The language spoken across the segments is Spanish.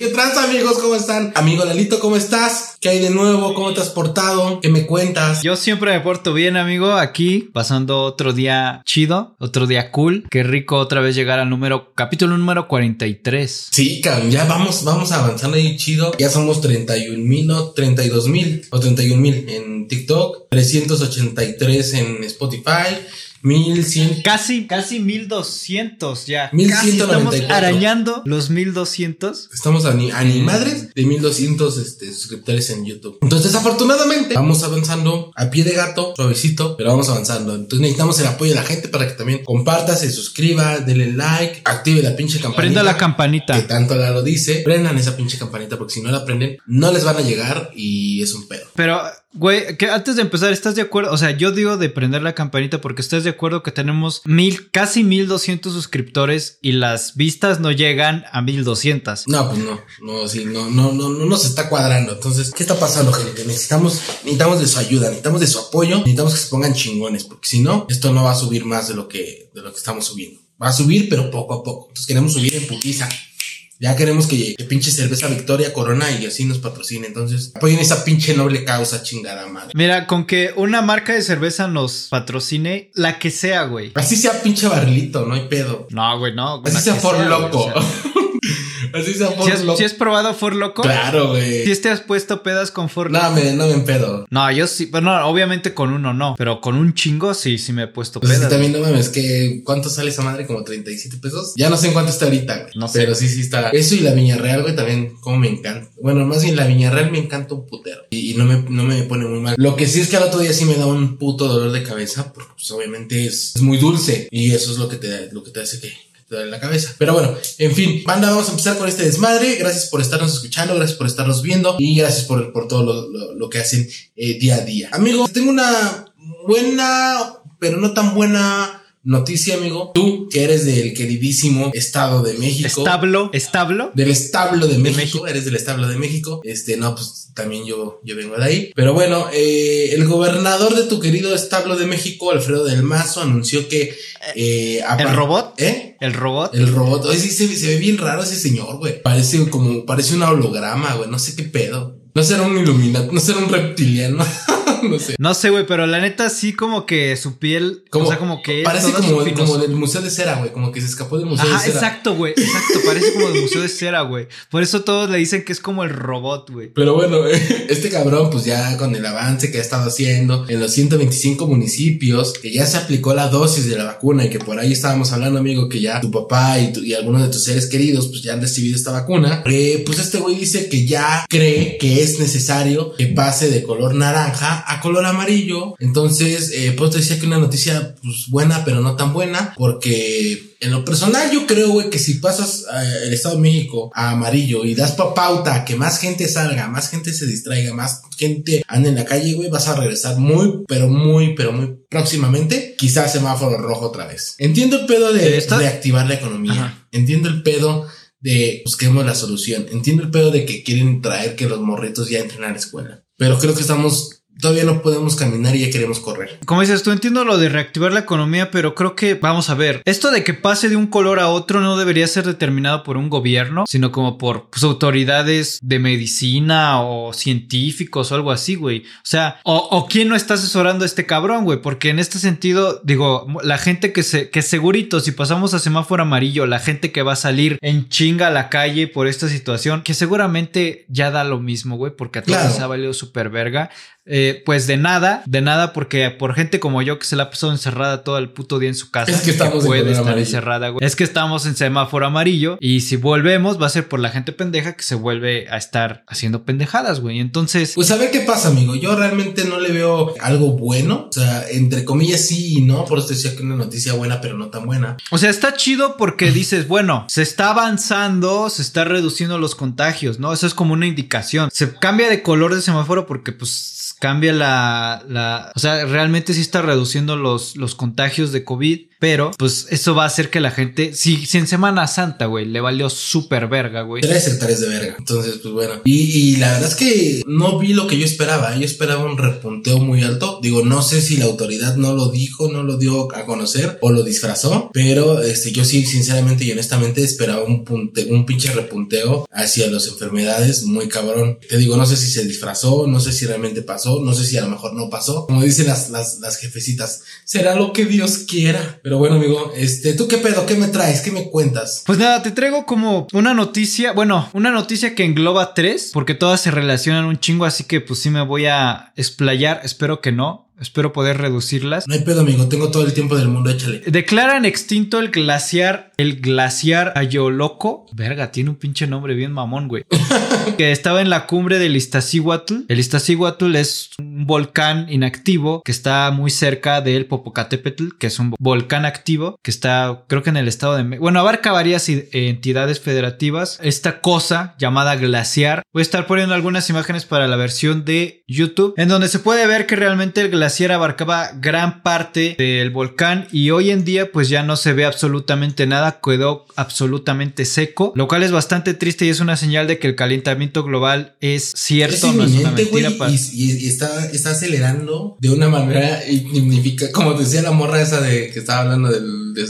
¿Qué trans amigos? ¿Cómo están? Amigo Lalito, ¿cómo estás? ¿Qué hay de nuevo? ¿Cómo te has portado? ¿Qué me cuentas? Yo siempre me porto bien, amigo, aquí pasando otro día chido, otro día cool. Qué rico otra vez llegar al número, capítulo número 43. Sí, cabrón, ya vamos, vamos avanzando ahí chido. Ya somos 31 mil, no, 32 mil o 31 mil en TikTok, 383 en Spotify. 1100. Casi, casi 1200 ya. 1194. Estamos arañando los 1200. Estamos a ni, a ni madres de 1200 este, suscriptores en YouTube. Entonces, afortunadamente, vamos avanzando a pie de gato, suavecito, pero vamos avanzando. Entonces, necesitamos el apoyo de la gente para que también comparta, se suscriba, denle like, active la pinche campanita. Prenda la campanita. Que tanto lo dice. Prendan esa pinche campanita porque si no la prenden, no les van a llegar y es un pedo. Pero Güey, que antes de empezar, ¿estás de acuerdo? O sea, yo digo de prender la campanita porque estás de acuerdo que tenemos mil, casi mil doscientos suscriptores y las vistas no llegan a mil doscientas. No, pues no, no, sí, no, no, no, no nos está cuadrando. Entonces, ¿qué está pasando, gente? Necesitamos, necesitamos de su ayuda, necesitamos de su apoyo, necesitamos que se pongan chingones, porque si no, esto no va a subir más de lo que, de lo que estamos subiendo. Va a subir, pero poco a poco. Entonces queremos subir en putiza. Ya queremos que, que pinche cerveza Victoria Corona y así nos patrocine. Entonces, apoyen esa pinche noble causa chingada madre. Mira, con que una marca de cerveza nos patrocine, la que sea, güey. Así sea pinche barrilito, no hay pedo. No, güey, no. Así sea por loco. Así sea ¿Si has, ¿Si has probado For Loco? Claro, güey. ¿Si te has puesto pedas con For Loco? No, me, no me empedo. No, yo sí. Pero no, obviamente con uno no. Pero con un chingo sí, sí me he puesto pues pedas. Sí, también no mames, que ¿cuánto sale esa madre? Como 37 pesos. Ya no sé en cuánto está ahorita, güey. No sé. Pero sí, sí está. Eso y la Viña Real, güey, también como me encanta. Bueno, más bien la Viña Real me encanta un putero. Y, y, no, me, no me pone muy mal. Lo que sí es que al otro día sí me da un puto dolor de cabeza. Porque pues obviamente es, es muy dulce. Y eso es lo que te, lo que te hace que en la cabeza. Pero bueno, en fin, banda, vamos a empezar con este desmadre. Gracias por estarnos escuchando, gracias por estarnos viendo y gracias por, por todo lo, lo, lo que hacen eh, día a día. Amigos, tengo una buena, pero no tan buena noticia, amigo. Tú, que eres del queridísimo Estado de México. Establo, establo. Del establo de México. Eres del establo de México. Este, no, pues también yo, yo vengo de ahí. Pero bueno, eh, el gobernador de tu querido establo de México, Alfredo del Mazo, anunció que. Eh, ¿El robot? ¿Eh? ¿El robot? El robot. Oye, sí, se, se ve bien raro ese señor, güey. Parece como, parece un holograma, güey. No sé qué pedo. No será un iluminado, no será un reptiliano. no sé. No sé, güey, pero la neta sí como que su piel, como, o sea, como que parece como, como del museo de cera, güey, como que se escapó del museo Ajá, de cera. exacto, güey, exacto, parece como del museo de cera, güey. Por eso todos le dicen que es como el robot, güey. Pero bueno, este cabrón pues ya con el avance que ha estado haciendo en los 125 municipios, que ya se aplicó la dosis de la vacuna y que por ahí estábamos hablando, amigo, que ya tu papá y, tu, y algunos de tus seres queridos pues ya han recibido esta vacuna, eh, pues este güey dice que ya cree que es necesario que pase de color naranja a color amarillo. Entonces, eh, pues te decía que una noticia pues, buena, pero no tan buena, porque en lo personal yo creo, güey, que si pasas eh, el Estado de México a amarillo y das pa pauta a que más gente salga, más gente se distraiga, más gente ande en la calle, güey, vas a regresar muy, pero muy, pero muy próximamente, quizás semáforo rojo otra vez. Entiendo el pedo de reactivar la economía. Ajá. Entiendo el pedo de busquemos la solución. Entiendo el pedo de que quieren traer que los morritos ya entren a la escuela. Pero creo que estamos todavía no podemos caminar y ya queremos correr. Como dices, tú entiendo lo de reactivar la economía, pero creo que, vamos a ver, esto de que pase de un color a otro no debería ser determinado por un gobierno, sino como por pues, autoridades de medicina o científicos o algo así, güey. O sea, o, o, quién no está asesorando a este cabrón, güey, porque en este sentido, digo, la gente que se, que segurito, si pasamos a semáforo amarillo, la gente que va a salir en chinga a la calle por esta situación, que seguramente ya da lo mismo, güey, porque a todos Claro. les ha valido súper verga. Eh, pues de nada, de nada, porque por gente como yo que se la ha pasado encerrada todo el puto día en su casa, Es que estamos en puede color estar amarillo. encerrada, güey. Es que estamos en semáforo amarillo y si volvemos va a ser por la gente pendeja que se vuelve a estar haciendo pendejadas, güey. Entonces, Pues a ver qué pasa, amigo. Yo realmente no le veo algo bueno. O sea, entre comillas sí y no. Por eso decía que una noticia buena, pero no tan buena. o sea, está chido porque dices, bueno, se está avanzando, se está reduciendo los contagios, ¿no? Eso es como una indicación. Se cambia de color de semáforo porque pues cambia la, la o sea, realmente sí está reduciendo los, los contagios de COVID. Pero pues eso va a hacer que la gente, si, si en Semana Santa, güey, le valió súper verga, güey. Tres hectáreas de verga. Entonces, pues bueno. Y, y, la verdad es que no vi lo que yo esperaba. Yo esperaba un repunteo muy alto. Digo, no sé si la autoridad no lo dijo, no lo dio a conocer o lo disfrazó, pero este, yo sí, sinceramente y honestamente esperaba un, punte, un pinche repunteo hacia las enfermedades muy cabrón. Te digo, no sé si se disfrazó, no sé si realmente pasó, no sé si a lo mejor no pasó. Como dicen las, las, las jefecitas, será lo que Dios quiera. Pero bueno, amigo, este, ¿tú qué pedo? ¿Qué me traes? ¿Qué me cuentas? Pues nada, te traigo como una noticia, bueno, una noticia que engloba tres, porque todas se relacionan un chingo, así que pues sí me voy a explayar, espero que no. Espero poder reducirlas. No hay pedo, amigo. Tengo todo el tiempo del mundo. Échale. Declaran extinto el glaciar, el glaciar Ayoloco. Verga, tiene un pinche nombre bien mamón, güey. que estaba en la cumbre del Iztaccíhuatl. El Iztaccíhuatl es un volcán inactivo que está muy cerca del Popocatépetl, que es un volcán activo que está, creo que en el estado de... Bueno, abarca varias entidades federativas. Esta cosa llamada glaciar. Voy a estar poniendo algunas imágenes para la versión de YouTube, en donde se puede ver que realmente el glaciar glaciar abarcaba gran parte del volcán y hoy en día pues ya no se ve absolutamente nada, quedó absolutamente seco, lo cual es bastante triste y es una señal de que el calentamiento global es cierto, no es una mentira. y, está, está acelerando de una manera significa, como decía la morra esa de que estaba hablando de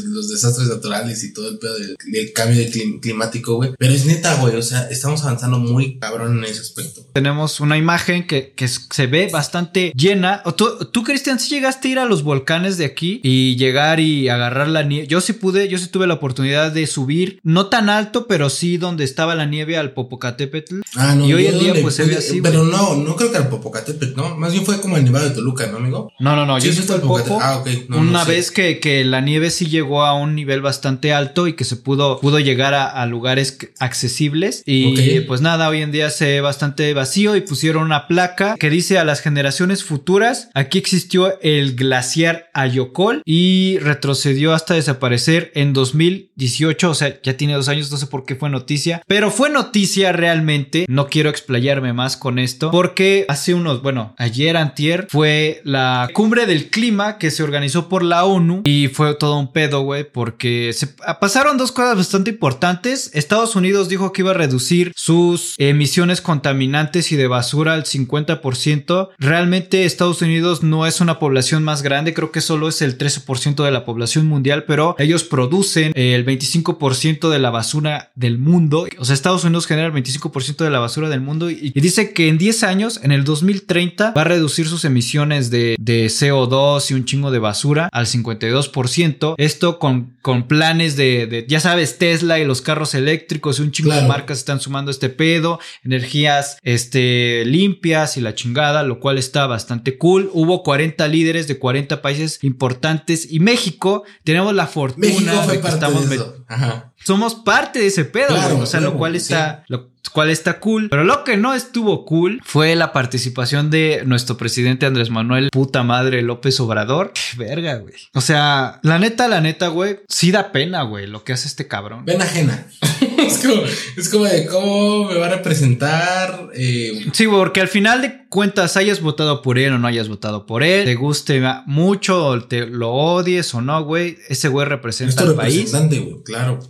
los desastres naturales y todo el pedo del, cambio climático, güey. Pero es neta, güey, o sea, estamos avanzando muy cabrón en ese aspecto. Tenemos una imagen que, que se ve bastante llena. ¿Tú, tú, Cristian, sí llegaste a ir a los volcanes de aquí y llegar y agarrar la nieve. Yo sí pude, yo sí tuve la oportunidad de subir, no tan alto, pero sí donde estaba la nieve al Popocatépetl. Ah, no, y hoy en día pues se ve así. Pero no, no creo que al Popocatépetl, ¿no? Más bien fue como el Nevado de Toluca, ¿no, amigo? No, no, no, yo sí al Popo. Ah, ok. una vez que, que la nieve sí llegó a un nivel bastante alto y que se pudo, pudo llegar a, lugares accesibles. Y pues nada, hoy en día se ve bastante vacío y pusieron una placa que dice a las generaciones futuras, aquí existió el glaciar Ayocol y retrocedió hasta desaparecer en 2018, o sea, ya tiene dos años, no sé por qué fue noticia, pero fue noticia realmente, no quiero explayarme más con esto, porque hace unos, bueno, ayer antier fue la cumbre del clima que se organizó por la ONU y fue todo un pedo, güey, porque se pasaron dos cosas bastante importantes. Estados Unidos dijo que iba a reducir sus emisiones contaminantes y de basura al 50%. Realmente Estados Unidos no es una población más grande, creo que solo es el 13% de la población mundial, pero ellos producen el 25% de la basura del mundo. O sea, Estados Unidos genera el 25% de la basura del mundo y, dice que en 10 años, en el 2030, va a reducir sus emisiones de, de CO2 y un chingo de basura al 52%. Esto con con, planes de, ya sabes, Tesla y los carros eléctricos y un chingo de marcas están sumando este pedo, energías este, limpias y la chingada, lo cual está bastante cool. Hubo 40 líderes de 40 países importantes y México tenemos la fortuna de que estamos... Somos parte de ese pedo, o sea, lo cual está, cual está cool. Pero lo que no estuvo cool fue la participación de nuestro presidente Andrés Manuel, puta madre López Obrador. Verga, güey. O sea, la neta, la neta, güey, sí da pena, güey, lo que hace este cabrón. Pena ajena. Es, como, es como de cómo me va a representar. Eh... Sí, porque al final de cuentas, hayas votado por él o no hayas votado por él, te guste mucho, te lo odies o no, güey, ese güey representa al país. Güey, claro.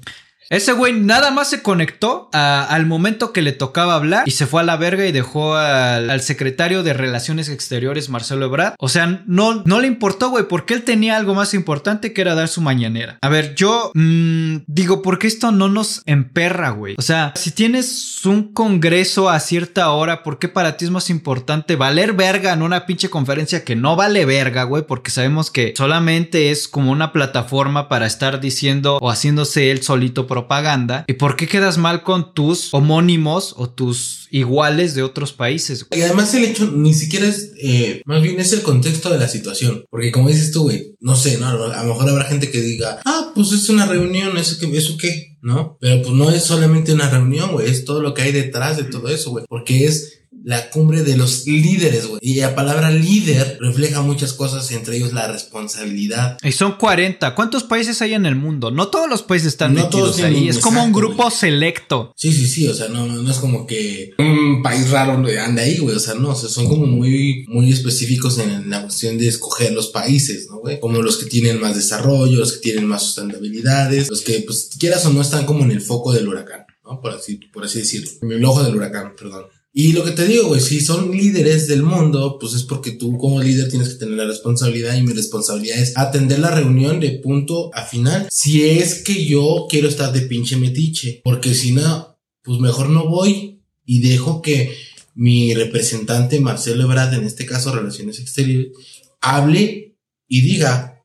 Ese güey nada más se conectó al momento que le tocaba hablar y se fue a la verga y dejó al, secretario de Relaciones Exteriores, Marcelo Ebrard. O sea, no, no le importó, güey, porque él tenía algo más importante que era dar su mañanera. A ver, yo mm, digo, porque esto no nos emperra, güey. O sea, si tienes un congreso a cierta hora, ¿por qué para ti es más importante valer verga en una pinche conferencia que no vale verga, güey? Porque sabemos que solamente es como una plataforma para estar diciendo o haciéndose él solito propaganda. ¿Y por qué quedas mal con tus homónimos o tus iguales de otros países? Y además el hecho ni siquiera es, eh, más bien es el contexto de la situación. Porque como dices tú, güey, no sé, ¿no? A lo mejor habrá gente que diga, ah, pues es una reunión, ¿eso qué? ¿Eso qué? ¿No? Pero pues no es solamente una reunión, güey, es todo lo que hay detrás de todo eso, güey. Porque es la cumbre de los líderes, güey. Y la palabra líder refleja muchas cosas, entre ellos la responsabilidad. Y son 40. ¿Cuántos países hay en el mundo? No todos los países están No metidos todos ahí. Es como un grupo selecto. Sí, sí, sí, o sea, no, no, no es como que un país raro anda ahí, güey, o sea, no, o sea, son como muy, muy específicos en la cuestión de escoger los países, ¿no, güey? Como los que tienen más desarrollo, los que tienen más sustentabilidades, los que, pues, quieras o no, están como en el foco del huracán, ¿no? Por así, por así decirlo, en el ojo del huracán, perdón. Y lo que te digo, güey, si son líderes del mundo, pues es porque tú como líder tienes que tener la responsabilidad y mi responsabilidad es atender la reunión de punto a final. Si es que yo quiero estar de pinche metiche, porque si no, pues mejor no voy y dejo que mi representante Marcelo Ebrard, en este caso Relaciones Exteriores, hable y diga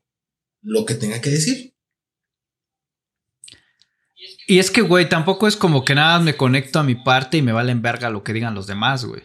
lo que tenga que decir. Y es que, güey, tampoco es como que nada me conecto a mi parte y me valen verga lo que digan los demás, güey.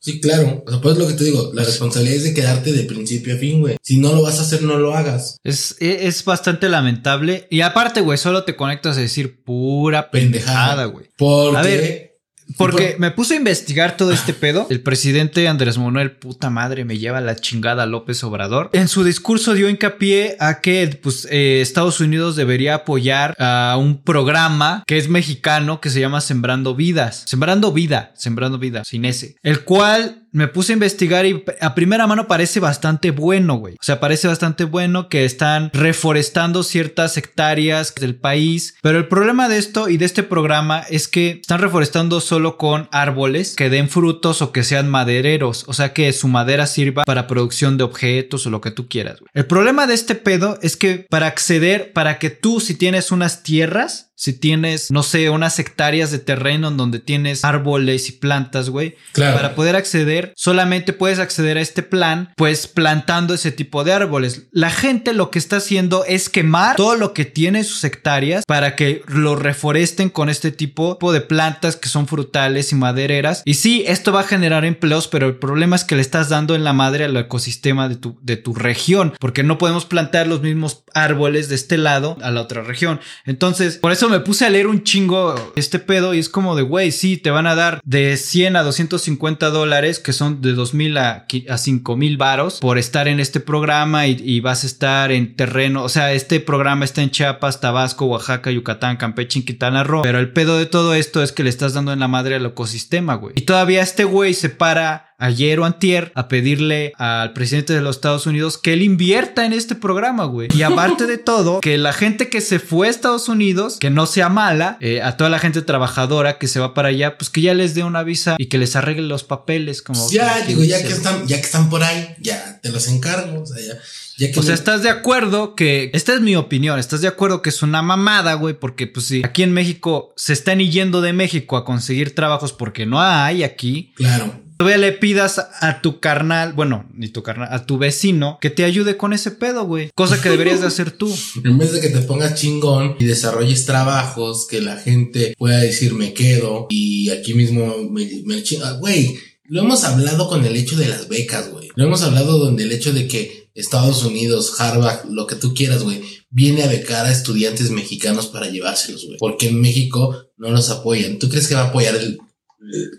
Sí, claro. O sea, pues lo que te digo, la responsabilidad es de quedarte de principio a fin, güey. Si no lo vas a hacer, no lo hagas. Es, e- es bastante lamentable. Y aparte, güey, solo te conectas a decir pura Pendejada. pendejada, güey. Porque A ver, Porque por- me puse a investigar todo este pedo. El presidente Andrés Manuel, puta madre, me lleva la chingada López Obrador. En su discurso dio hincapié a que pues, eh, Estados Unidos debería apoyar a un programa que es mexicano que se llama Sembrando Vidas. Sembrando Vida, Sembrando Vida, sin ese. El cual me puse a investigar y a primera mano parece bastante bueno, güey. O sea, parece bastante bueno que están reforestando ciertas hectáreas del país. Pero el problema de esto y de este programa es que están reforestando solo con árboles que den frutos o que sean madereros. O sea, que su madera sirva para producción de objetos o lo que tú quieras, güey. El problema de este pedo es que para acceder, para que tú si tienes unas tierras, si tienes, no sé, unas hectáreas de terreno en donde tienes árboles y plantas, güey, Claro. para poder acceder, solamente puedes acceder a este plan, pues plantando ese tipo de árboles. La gente lo que está haciendo es quemar todo lo que tiene sus hectáreas para que lo reforesten con este tipo de plantas que son frutales y madereras. Y sí, esto va a generar empleos, pero el problema es que le estás dando en la madre al ecosistema de tu, de tu región, porque no podemos plantar los mismos árboles de este lado a la otra región. Entonces, por eso me puse a leer un chingo este pedo y es como de, güey, sí, te van a dar de 100 a 250 dólares, que son de 2000 a, a 5000 varos por estar en este programa y, y vas a estar en terreno. O sea, este programa está en Chiapas, Tabasco, Oaxaca, Yucatán, Campeche, Quintana Roo. Pero el pedo de todo esto es que le estás dando en la madre al ecosistema, güey. Y todavía este güey se para ayer o antier a pedirle al presidente de los Estados Unidos que él invierta en este programa, güey. Y aparte de todo, que la gente que se fue a Estados Unidos, que no sea mala, eh, a toda la gente trabajadora que se va para allá, pues que ya les dé una visa y que les arregle los papeles, como... Ya, digo, ya que están, ya que están por ahí, ya te los encargo. O sea, ya, ya que O sea, me- ¿estás de acuerdo que, esta es mi opinión, estás de acuerdo que es una mamada, güey? Porque pues sí, aquí en México se están yendo de México a conseguir trabajos porque no hay aquí. Claro. Todavía le pidas a tu carnal, bueno, ni tu carnal, a tu vecino que te ayude con ese pedo, güey. Cosa que deberías de hacer tú. En vez de que te pongas chingón y desarrolles trabajos que la gente pueda decir me quedo y aquí mismo me, me chinga, güey. Lo hemos hablado con el hecho de las becas, güey. Lo hemos hablado donde el hecho de que Estados Unidos, Harvard, lo que tú quieras, güey, viene a becar a estudiantes mexicanos para llevárselos, güey. Porque en México no los apoyan. ¿Tú crees que va a apoyar el, el-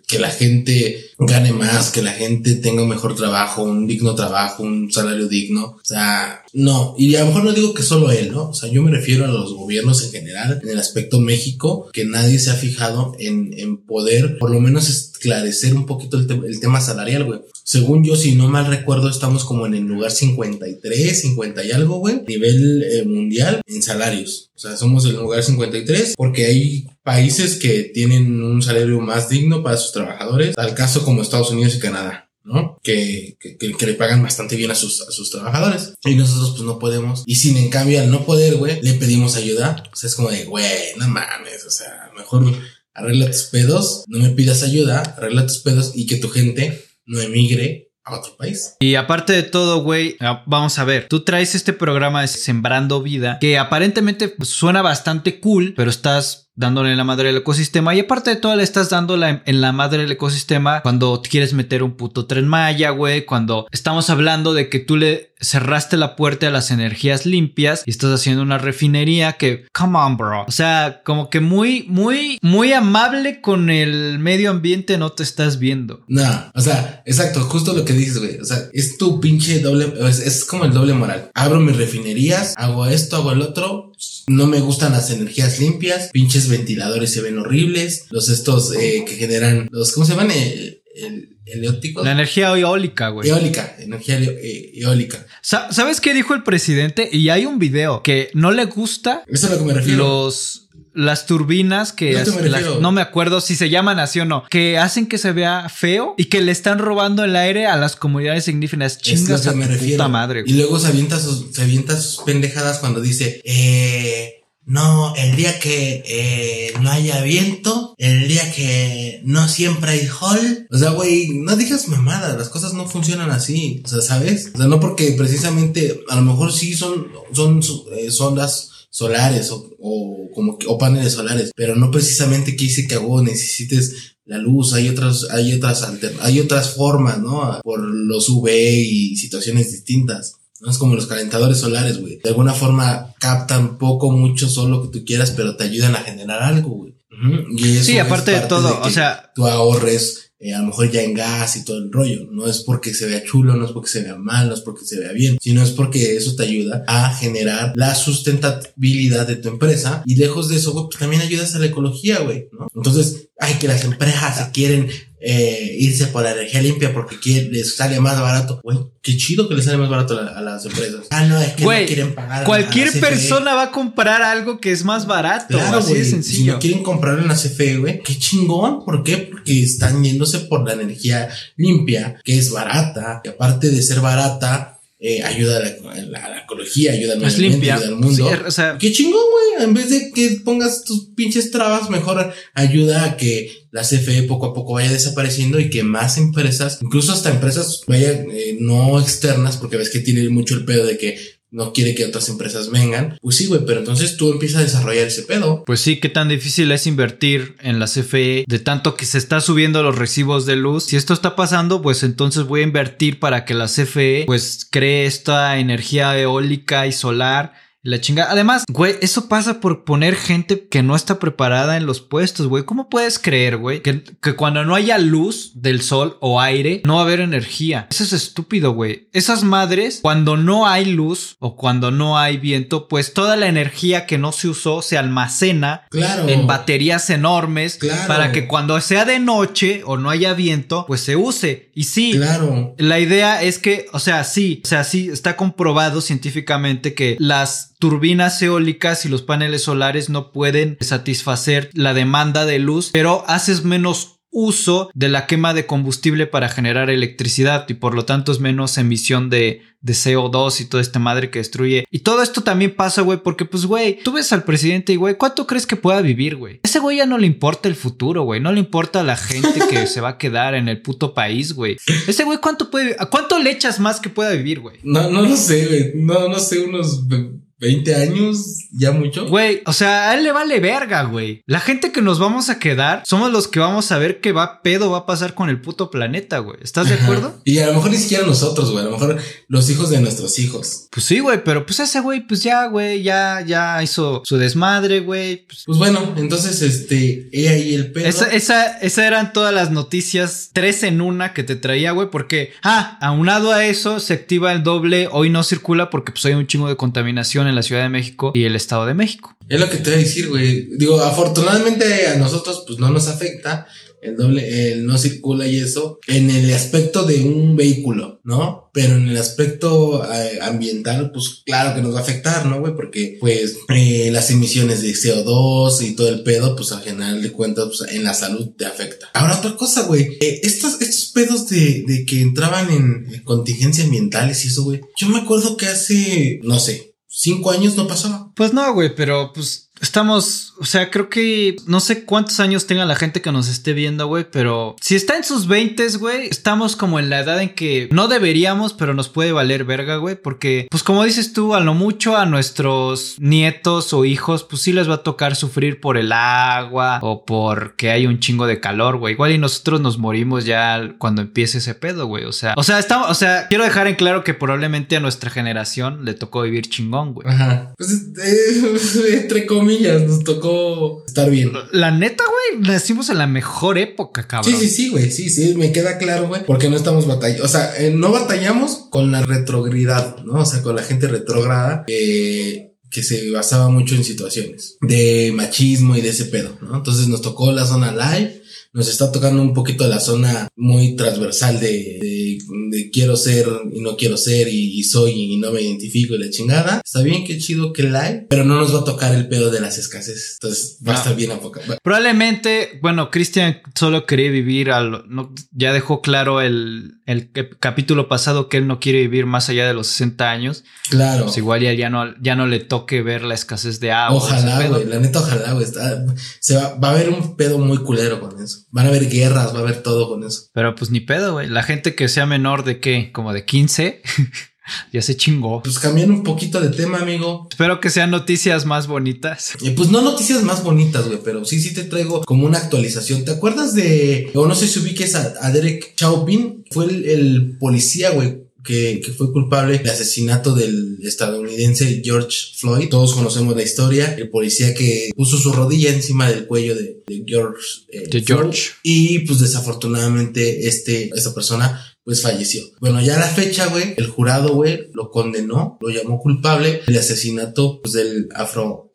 que la gente gane más, que la gente tenga un mejor trabajo, un digno trabajo, un salario digno? O sea, no. Y a lo mejor no digo que solo él, ¿no? O sea, yo me refiero a los gobiernos en general, en el aspecto México, que nadie se ha fijado en, en poder por lo menos esclarecer un poquito el, te- el tema salarial, güey. Según yo, si no mal recuerdo, estamos como en el lugar 53, 50 y algo, güey, nivel eh, mundial en salarios. O sea, somos el lugar 53 porque hay países que tienen un salario más digno para sus trabajadores, al caso como Estados Unidos y Canadá. ¿no? Que, que, que- le pagan bastante bien a sus, a sus trabajadores. Y nosotros pues no podemos. Y sin en cambio al no poder, güey, le pedimos ayuda. O sea, es como de, güey, no mames. O sea, mejor arregla tus pedos, no me pidas ayuda, arregla tus pedos y que tu gente no emigre a otro país. Y aparte de todo, güey, ah, vamos a ver, tú traes este programa de Sembrando Vida, que aparentemente pues, suena bastante cool, pero estás dándole la madre al ecosistema y aparte de todo le estás dando en la madre del ecosistema cuando quieres meter un puto tren Maya, güey, cuando estamos hablando de que tú le cerraste la puerta a las energías limpias y estás haciendo una refinería que, come on, bro. O sea, como que muy, muy, muy amable con el medio ambiente no te estás viendo. No, o sea, exacto, justo lo que dices, güey. O sea, es tu pinche doble, es, es como el doble moral. Abro mis refinerías, hago esto, hago el otro. No me gustan las energías limpias, pinches ventiladores se ven horribles, los estos eh, que generan, los, ¿cómo se llaman? Eh, el, el, La energía eólica, güey. Eólica, energía eh, eólica. ¿Sabes qué dijo el presidente? Y hay un video que no le gusta. Eso es a lo que me refiero. Los las turbinas que no, me acuerdo si se llaman así o no, que hacen que se vea feo y que le están robando el aire a las comunidades indígenas. Chingas a puta madre. Y luego se avienta sus, se avienta sus pendejadas cuando dice, eh, no, el día que eh, no haya viento, el día que no siempre hay hall. O sea, güey, no digas mamadas, las cosas no funcionan así. O sea, ¿sabes? O sea, no porque precisamente, a lo mejor sí son, son eh, sondas solares o, o como o paneles solares, pero no precisamente quise que hago necesites la luz, hay otras, hay otras hay otras formas, ¿no? Por los UV y situaciones distintas. No es como los calentadores solares, güey. De alguna forma captan poco, mucho, solo lo que tú quieras, pero te ayudan a generar algo, güey. Y eso sí, aparte de todo, o sea, tú ahorres eh, a lo mejor ya en gas y todo el rollo. No es porque se vea chulo, no es porque se vea mal, no es porque se vea bien, sino es porque eso te ayuda a generar la sustentabilidad de tu empresa y lejos de eso, pues también ayudas a la ecología, güey, ¿no? Entonces, hay que las empresas se quieren eh, irse por la energía limpia porque les sale más barato. Güey, qué chido que les sale más barato a, las empresas. Ah, no, es que no quieren pagar. Cualquier persona va a comprar algo que es más barato. Claro, así de sencillo. Si no quieren comprar en la CFE, güey, qué chingón. ¿Por qué? Porque están yéndose por la energía limpia, que es barata, que aparte de ser barata, eh, ayuda a la, ecología, ayuda al medio ayuda al mundo. o sea, qué chingón, güey. En vez de que pongas tus pinches trabas, mejor ayuda a que la CFE poco a poco vaya desapareciendo y que más empresas, incluso hasta empresas vayan eh, no externas, porque ves que tiene mucho el pedo de que no quiere que otras empresas vengan. Pues sí, güey, pero entonces tú empiezas a desarrollar ese pedo. Pues sí, qué tan difícil es invertir en la CFE de tanto que se está subiendo los recibos de luz. Si esto está pasando, pues entonces voy a invertir para que la CFE pues cree esta energía eólica y solar la chinga. Además, güey, eso pasa por poner gente que no está preparada en los puestos, güey. ¿Cómo puedes creer, güey, que, que, cuando no haya luz del sol o aire, no va a haber energía? Eso es estúpido, güey. Esas madres, cuando no hay luz o cuando no hay viento, pues toda la energía que no se usó se almacena en baterías enormes para que cuando sea de noche o no haya viento, pues se use. Y sí, claro. la idea es que, o sea, sí, o sea, sí, está comprobado científicamente que las turbinas eólicas y los paneles solares no pueden satisfacer la demanda de luz, pero haces menos uso de la quema de combustible para generar electricidad y por lo tanto es menos emisión de, de CO2 y toda esta madre que destruye. Y todo esto también pasa, güey, porque pues, güey, tú ves al presidente y, güey, ¿cuánto crees que pueda vivir, güey? Ese güey ya no le importa el futuro, güey, no le importa la gente que se va a quedar en el puto país, güey. Ese güey, ¿cuánto puede, ¿a cuánto le echas más que pueda vivir, güey? No, no lo sé, güey, no, no sé, unos 20 años, ya mucho. Güey, o sea, a él le vale verga, güey. La gente que nos vamos a quedar somos los que vamos a ver qué va pedo va a pasar con el puto planeta, güey. ¿Estás de acuerdo? Y a lo mejor ni siquiera nosotros, güey. A lo mejor los hijos de nuestros hijos. Pues sí, güey, pero pues ese güey, pues ya, güey, ya, ya hizo su desmadre, güey. Pues, pues bueno, entonces, este, ella y el pedo. Esa, esa, esa eran todas las noticias, tres en una que te traía, güey, porque, ah, aunado a eso, se activa el doble, hoy no circula porque pues hay un chingo de contaminación en la Ciudad de México y el Estado de México. Es lo que te voy a decir, güey. Digo, afortunadamente a nosotros pues no nos afecta. El doble, el no circula y eso, en el aspecto de un vehículo, ¿no? Pero en el aspecto eh, ambiental, pues claro que nos va a afectar, ¿no, güey? Porque, pues, eh, las emisiones de CO2 y todo el pedo, pues al final de cuentas, pues, en la salud te afecta. Ahora, otra cosa, güey, eh, estos, estos pedos de, de que entraban en contingencia ambientales y eso, güey, yo me acuerdo que hace, no sé, cinco años no pasaba. Pues no, güey, pero pues estamos, o sea, creo que no sé cuántos años tenga la gente que nos esté viendo, güey, pero si está en sus 20, güey, estamos como en la edad en que no deberíamos, pero nos puede valer verga, güey, porque, pues como dices tú, a lo mucho a nuestros nietos o hijos, pues sí les va a tocar sufrir por el agua o porque hay un chingo de calor, güey. Igual y nosotros nos morimos ya cuando empiece ese pedo, güey. O sea, o sea, estamos, o sea, quiero dejar en claro que probablemente a nuestra generación le tocó vivir chingón, güey. Ajá. Pues eh, entre comillas, nos tocó estar bien. La neta, güey, nacimos en la mejor época, cabrón. Sí, sí, sí, güey. Sí, sí, me queda claro, güey. Porque no estamos batallando. O sea, eh, no batallamos con la retrogridad, ¿no? O sea, con la gente retrógrada. Eh, que se basaba mucho en situaciones de machismo y de ese pedo, ¿no? Entonces nos tocó la zona live, nos está tocando un poquito la zona muy transversal de, de, quiero ser y no quiero ser y, soy y no me identifico y la chingada. Está bien, qué chido que live, pero no nos va a tocar el pedo de las escasez. Entonces va a estar bien a poca. Probablemente, bueno, Cristian solo quería vivir al, no, ya dejó claro el, el capítulo pasado que él no quiere vivir más allá de los 60 años. Claro. Pues igual ya, ya, no, ya no le toque ver la escasez de agua. Ojalá, güey. La neta, ojalá, güey. Se va, va, a haber un pedo muy culero con eso. Van a haber guerras, va a haber todo con eso. Pero pues ni pedo, güey. La gente que sea menor de qué, como de 15. ya se chingó. Pues cambian un poquito de tema, amigo. Espero que sean noticias más bonitas. Eh, pues no noticias más bonitas, güey, pero sí, sí te traigo como una actualización. ¿Te acuerdas de, o no sé si ubiques a, a Derek Chauvin? Fue el, el policía, güey, que, que, fue culpable de asesinato del estadounidense George Floyd. Todos conocemos la historia. El policía que puso su rodilla encima del cuello de, de George. Eh, de George. Y pues desafortunadamente este, esta persona pues falleció. Bueno, ya a la fecha, güey, el jurado, güey, lo condenó, lo llamó culpable del asesinato pues, del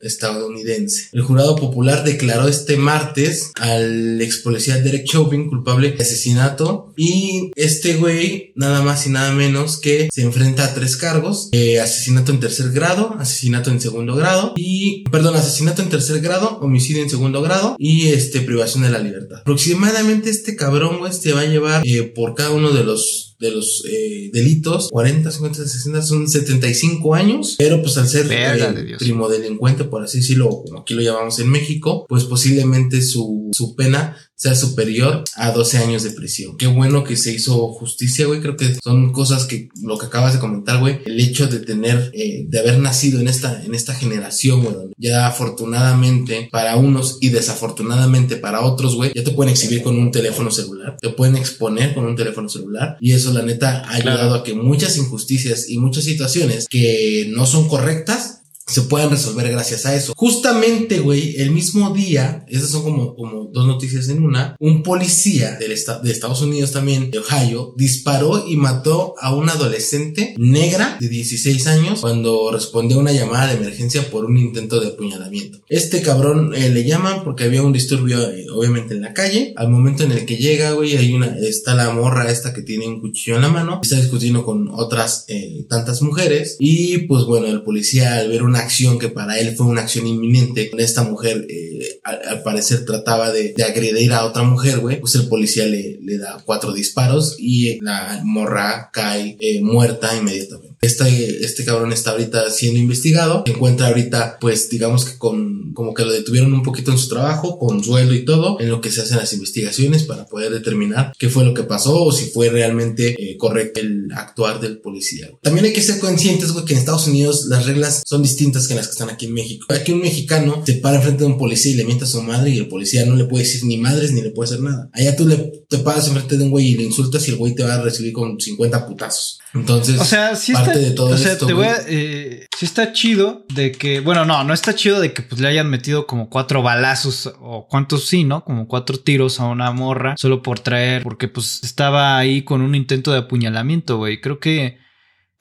afroestadounidense. El jurado popular declaró este martes al ex policía Derek Chauvin culpable de asesinato y este güey, nada más y nada menos que se enfrenta a tres cargos, eh, asesinato en tercer grado, asesinato en segundo grado y, perdón, asesinato en tercer grado, homicidio en segundo grado y este, privación de la libertad. Aproximadamente este cabrón, güey, se va a llevar eh, por cada uno de los de los eh, delitos, 40, 50, 60, son 75 años, pero pues al ser eh, primo delincuente, por así decirlo, como aquí lo llamamos en México, pues posiblemente su, su pena sea superior a 12 años de prisión. Qué bueno que se hizo justicia, güey. Creo que son cosas que lo que acabas de comentar, güey. El hecho de tener, eh, de haber nacido en esta, en esta generación, güey. Ya afortunadamente para unos y desafortunadamente para otros, güey, ya te pueden exhibir con un teléfono celular. Te pueden exponer con un teléfono celular. Y eso, la neta, ha ayudado a que muchas injusticias y muchas situaciones que no son correctas se puedan resolver gracias a eso. Justamente, güey, el mismo día, esas son como, como dos noticias en una, un policía del de Estados Unidos también, de Ohio, disparó y mató a una adolescente negra de 16 años cuando respondió a una llamada de emergencia por un intento de apuñalamiento. Este cabrón eh, le llaman porque había un disturbio, eh, obviamente, en la calle. Al momento en el que llega, güey, hay una, está la morra esta que tiene un cuchillo en la mano, está discutiendo con otras eh, tantas mujeres y pues bueno, el policía al ver una acción que para él fue una acción inminente. Esta mujer, eh, al, parecer, trataba de, agredir a otra mujer, güey. Pues el policía le, le da cuatro disparos y la morra cae eh, muerta inmediatamente. Este, este cabrón está ahorita siendo investigado. Se encuentra ahorita, pues, digamos que con, como que lo detuvieron un poquito en su trabajo, con sueldo y todo, en lo que se hacen las investigaciones para poder determinar qué fue lo que pasó o si fue realmente eh, correcto el actuar del policía. También hay que ser conscientes, güey, que en Estados Unidos las reglas son distintas que las que están aquí en México. Aquí un mexicano se para enfrente de un policía y le mienta a su madre y el policía no le puede decir ni madres ni le puede hacer nada. Allá tú le, te paras enfrente de un güey y le insultas y el güey te va a recibir con 50 putazos. Entonces, o sea, sí parte está, de todo o sea, te voy a, eh, sí está chido de que, bueno, no, no está chido de que pues le hayan metido como cuatro balazos o cuántos sí, ¿no? Como cuatro tiros a una morra solo por traer, porque pues estaba ahí con un intento de apuñalamiento, güey. Creo que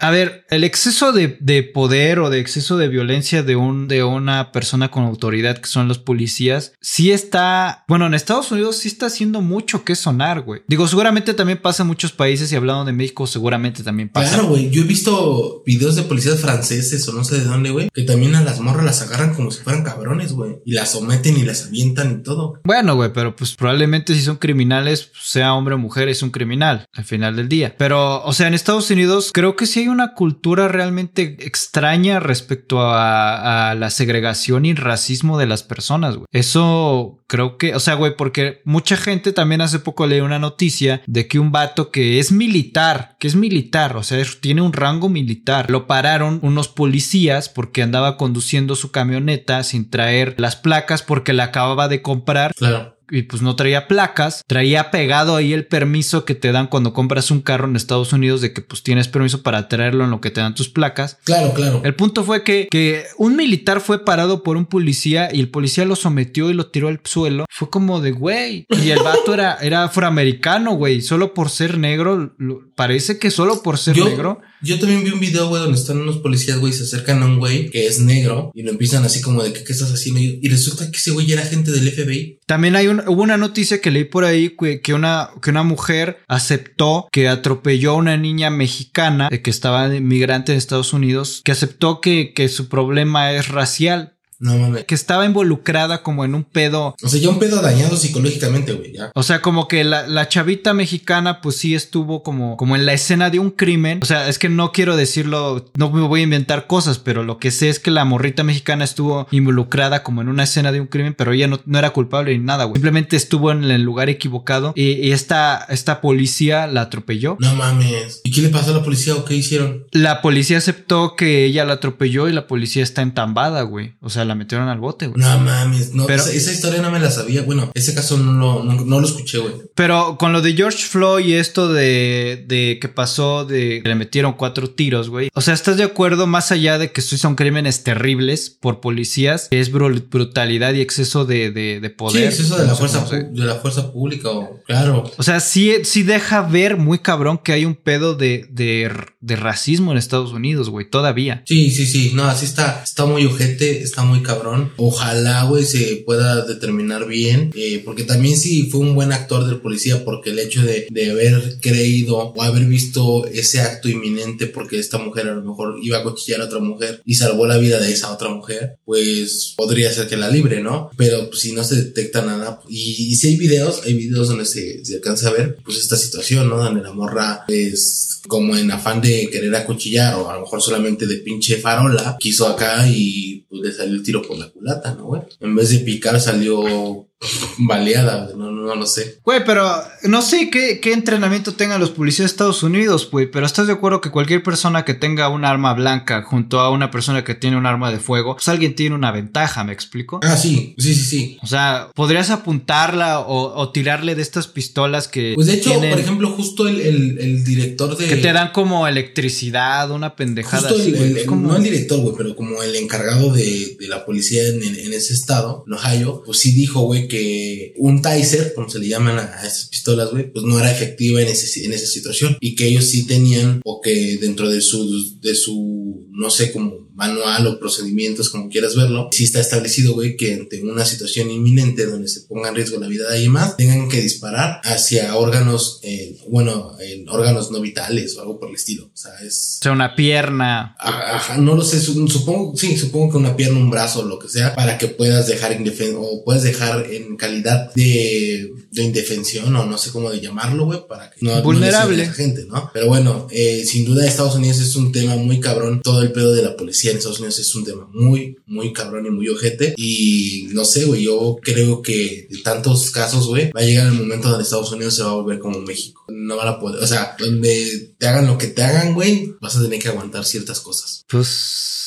a ver, el exceso de, poder o de exceso de violencia de, un, de una persona con autoridad que son los policías, sí está, bueno, en Estados Unidos sí está haciendo mucho que sonar, güey. Digo, seguramente también pasa en muchos países y hablando de México, seguramente también pasa. Claro, güey, yo he visto videos de policías franceses o no sé de dónde, güey, que también a las morras las agarran como si fueran cabrones, güey, y las someten y las avientan y todo. Bueno, güey, pero pues probablemente si son criminales, sea hombre o mujer, es un criminal al final del día. Pero, o sea, en Estados Unidos creo que sí hay una cultura realmente extraña respecto a, la segregación y racismo de las personas. Eso creo que, o sea, güey, porque mucha gente también hace poco leí una noticia de que un vato que es militar, que es militar, o sea, tiene un rango militar, lo pararon unos policías porque andaba conduciendo su camioneta sin traer las placas porque la acababa de comprar. Claro y pues no traía placas, traía pegado ahí el permiso que te dan cuando compras un carro en Estados Unidos de que pues tienes permiso para traerlo en lo que te dan tus placas. Claro, claro. El punto fue que, que un militar fue parado por un policía y el policía lo sometió y lo tiró al suelo. Fue como de güey. Y el vato era, era afroamericano, güey. Solo por ser negro, parece que solo por ser negro. Yo también vi un video, güey, donde están unos policías, güey, se acercan a un güey que es negro y lo empiezan así como de que qué estás haciendo. Y resulta que ese güey era agente del FBI. También hay un, hubo una noticia que leí por ahí que una, que una mujer aceptó que atropelló a una niña mexicana que estaba migrante en Estados Unidos, que aceptó que, que su problema es racial no mames. Que estaba involucrada como en un pedo. O sea, ya un pedo dañado psicológicamente, güey, ya. O sea, como que la, chavita mexicana, pues sí estuvo como, como en la escena de un crimen. O sea, es que no quiero decirlo, no me voy a inventar cosas, pero lo que sé es que la morrita mexicana estuvo involucrada como en una escena de un crimen, pero ella no, era culpable ni nada, güey. Simplemente estuvo en el lugar equivocado y, esta, esta policía la atropelló. No mames. ¿Y qué le pasó a la policía o qué hicieron? La policía aceptó que ella la atropelló y la policía está entambada, güey. O sea, la metieron al bote, güey. No mames, no, pero, esa, historia no me la sabía. Bueno, ese caso no lo, no, lo escuché, güey. Pero con lo de George Floyd y esto de, de que pasó de que le metieron cuatro tiros, güey. O sea, ¿estás de acuerdo? Más allá de que son crímenes terribles por policías, es brutalidad y exceso de, de, poder. Sí, exceso de la, fuerza, de la fuerza pública, claro. O sea, sí, sí deja ver muy cabrón que hay un pedo de, de, de racismo en Estados Unidos, güey, todavía. Sí, sí, sí. No, así está, está muy ojete, está muy cabrón. Ojalá, güey, se pueda determinar bien. Eh, porque también sí fue un buen actor del policía. Porque el hecho de, de haber creído o haber visto ese acto inminente porque esta mujer a lo mejor iba a cuchillar a otra mujer y salvó la vida de esa otra mujer, pues podría ser que la libre, ¿no? Pero pues, si no se detecta nada. Y, si hay videos, hay videos donde se, se alcanza a ver, pues esta situación, ¿no? Donde la morra es como en afán de querer acuchillar o a lo mejor solamente de pinche farola, quiso acá y pues le salió tiro por la culata, ¿no, güey? En vez de picar salió baleada, no, no, no sé. Güey, pero no sé qué, qué entrenamiento tengan los policías de Estados Unidos, güey, pero estás de acuerdo que cualquier persona que tenga un arma blanca junto a una persona que tiene un arma de fuego, pues alguien tiene una ventaja, ¿me explico? Ah, sí, sí, sí, sí. O sea, podrías apuntarla o, tirarle de estas pistolas que... Pues de hecho, por ejemplo, justo el, director de... Que te dan como electricidad, una pendejada. Justo el, No el director, güey, pero como el encargado de, la policía en, en, ese estado, en Ohio, pues sí dijo, güey, que un Taser, como se le llaman a, esas pistolas, güey, pues no era efectiva en, ese, en esa situación y que ellos sí tenían o que dentro de su, de su, no sé, como manual o procedimientos, como quieras verlo, sí está establecido, güey, que ante una situación inminente donde se ponga en riesgo la vida de alguien más, tengan que disparar hacia órganos, eh, bueno, en órganos no vitales o algo por el estilo. O sea, es... O sea, una pierna. Ajá, no lo sé, supongo, sí, supongo que una pierna, un brazo, lo que sea, para que puedas dejar indefenso o puedes dejar en calidad de, de indefensión o no sé cómo de llamarlo, güey, para que no... Vulnerable. gente, ¿no? Pero bueno, eh, sin duda Estados Unidos es un tema muy cabrón, todo el pedo de la policía en Estados Unidos es un tema muy, muy cabrón y muy ojete. Y no sé, güey, yo creo que de tantos casos, güey, va a llegar el momento donde Estados Unidos se va a volver como México. No van a poder, o sea, donde te hagan lo que te hagan, güey, vas a tener que aguantar ciertas cosas. Pues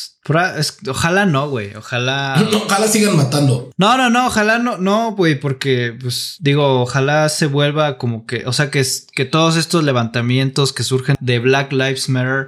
ojalá no, güey. Ojalá. ojalá sigan matando. No, no, no. Ojalá no, no, güey. Porque, pues, digo, ojalá se vuelva como que. O sea, que, que todos estos levantamientos que surgen de Black Lives Matter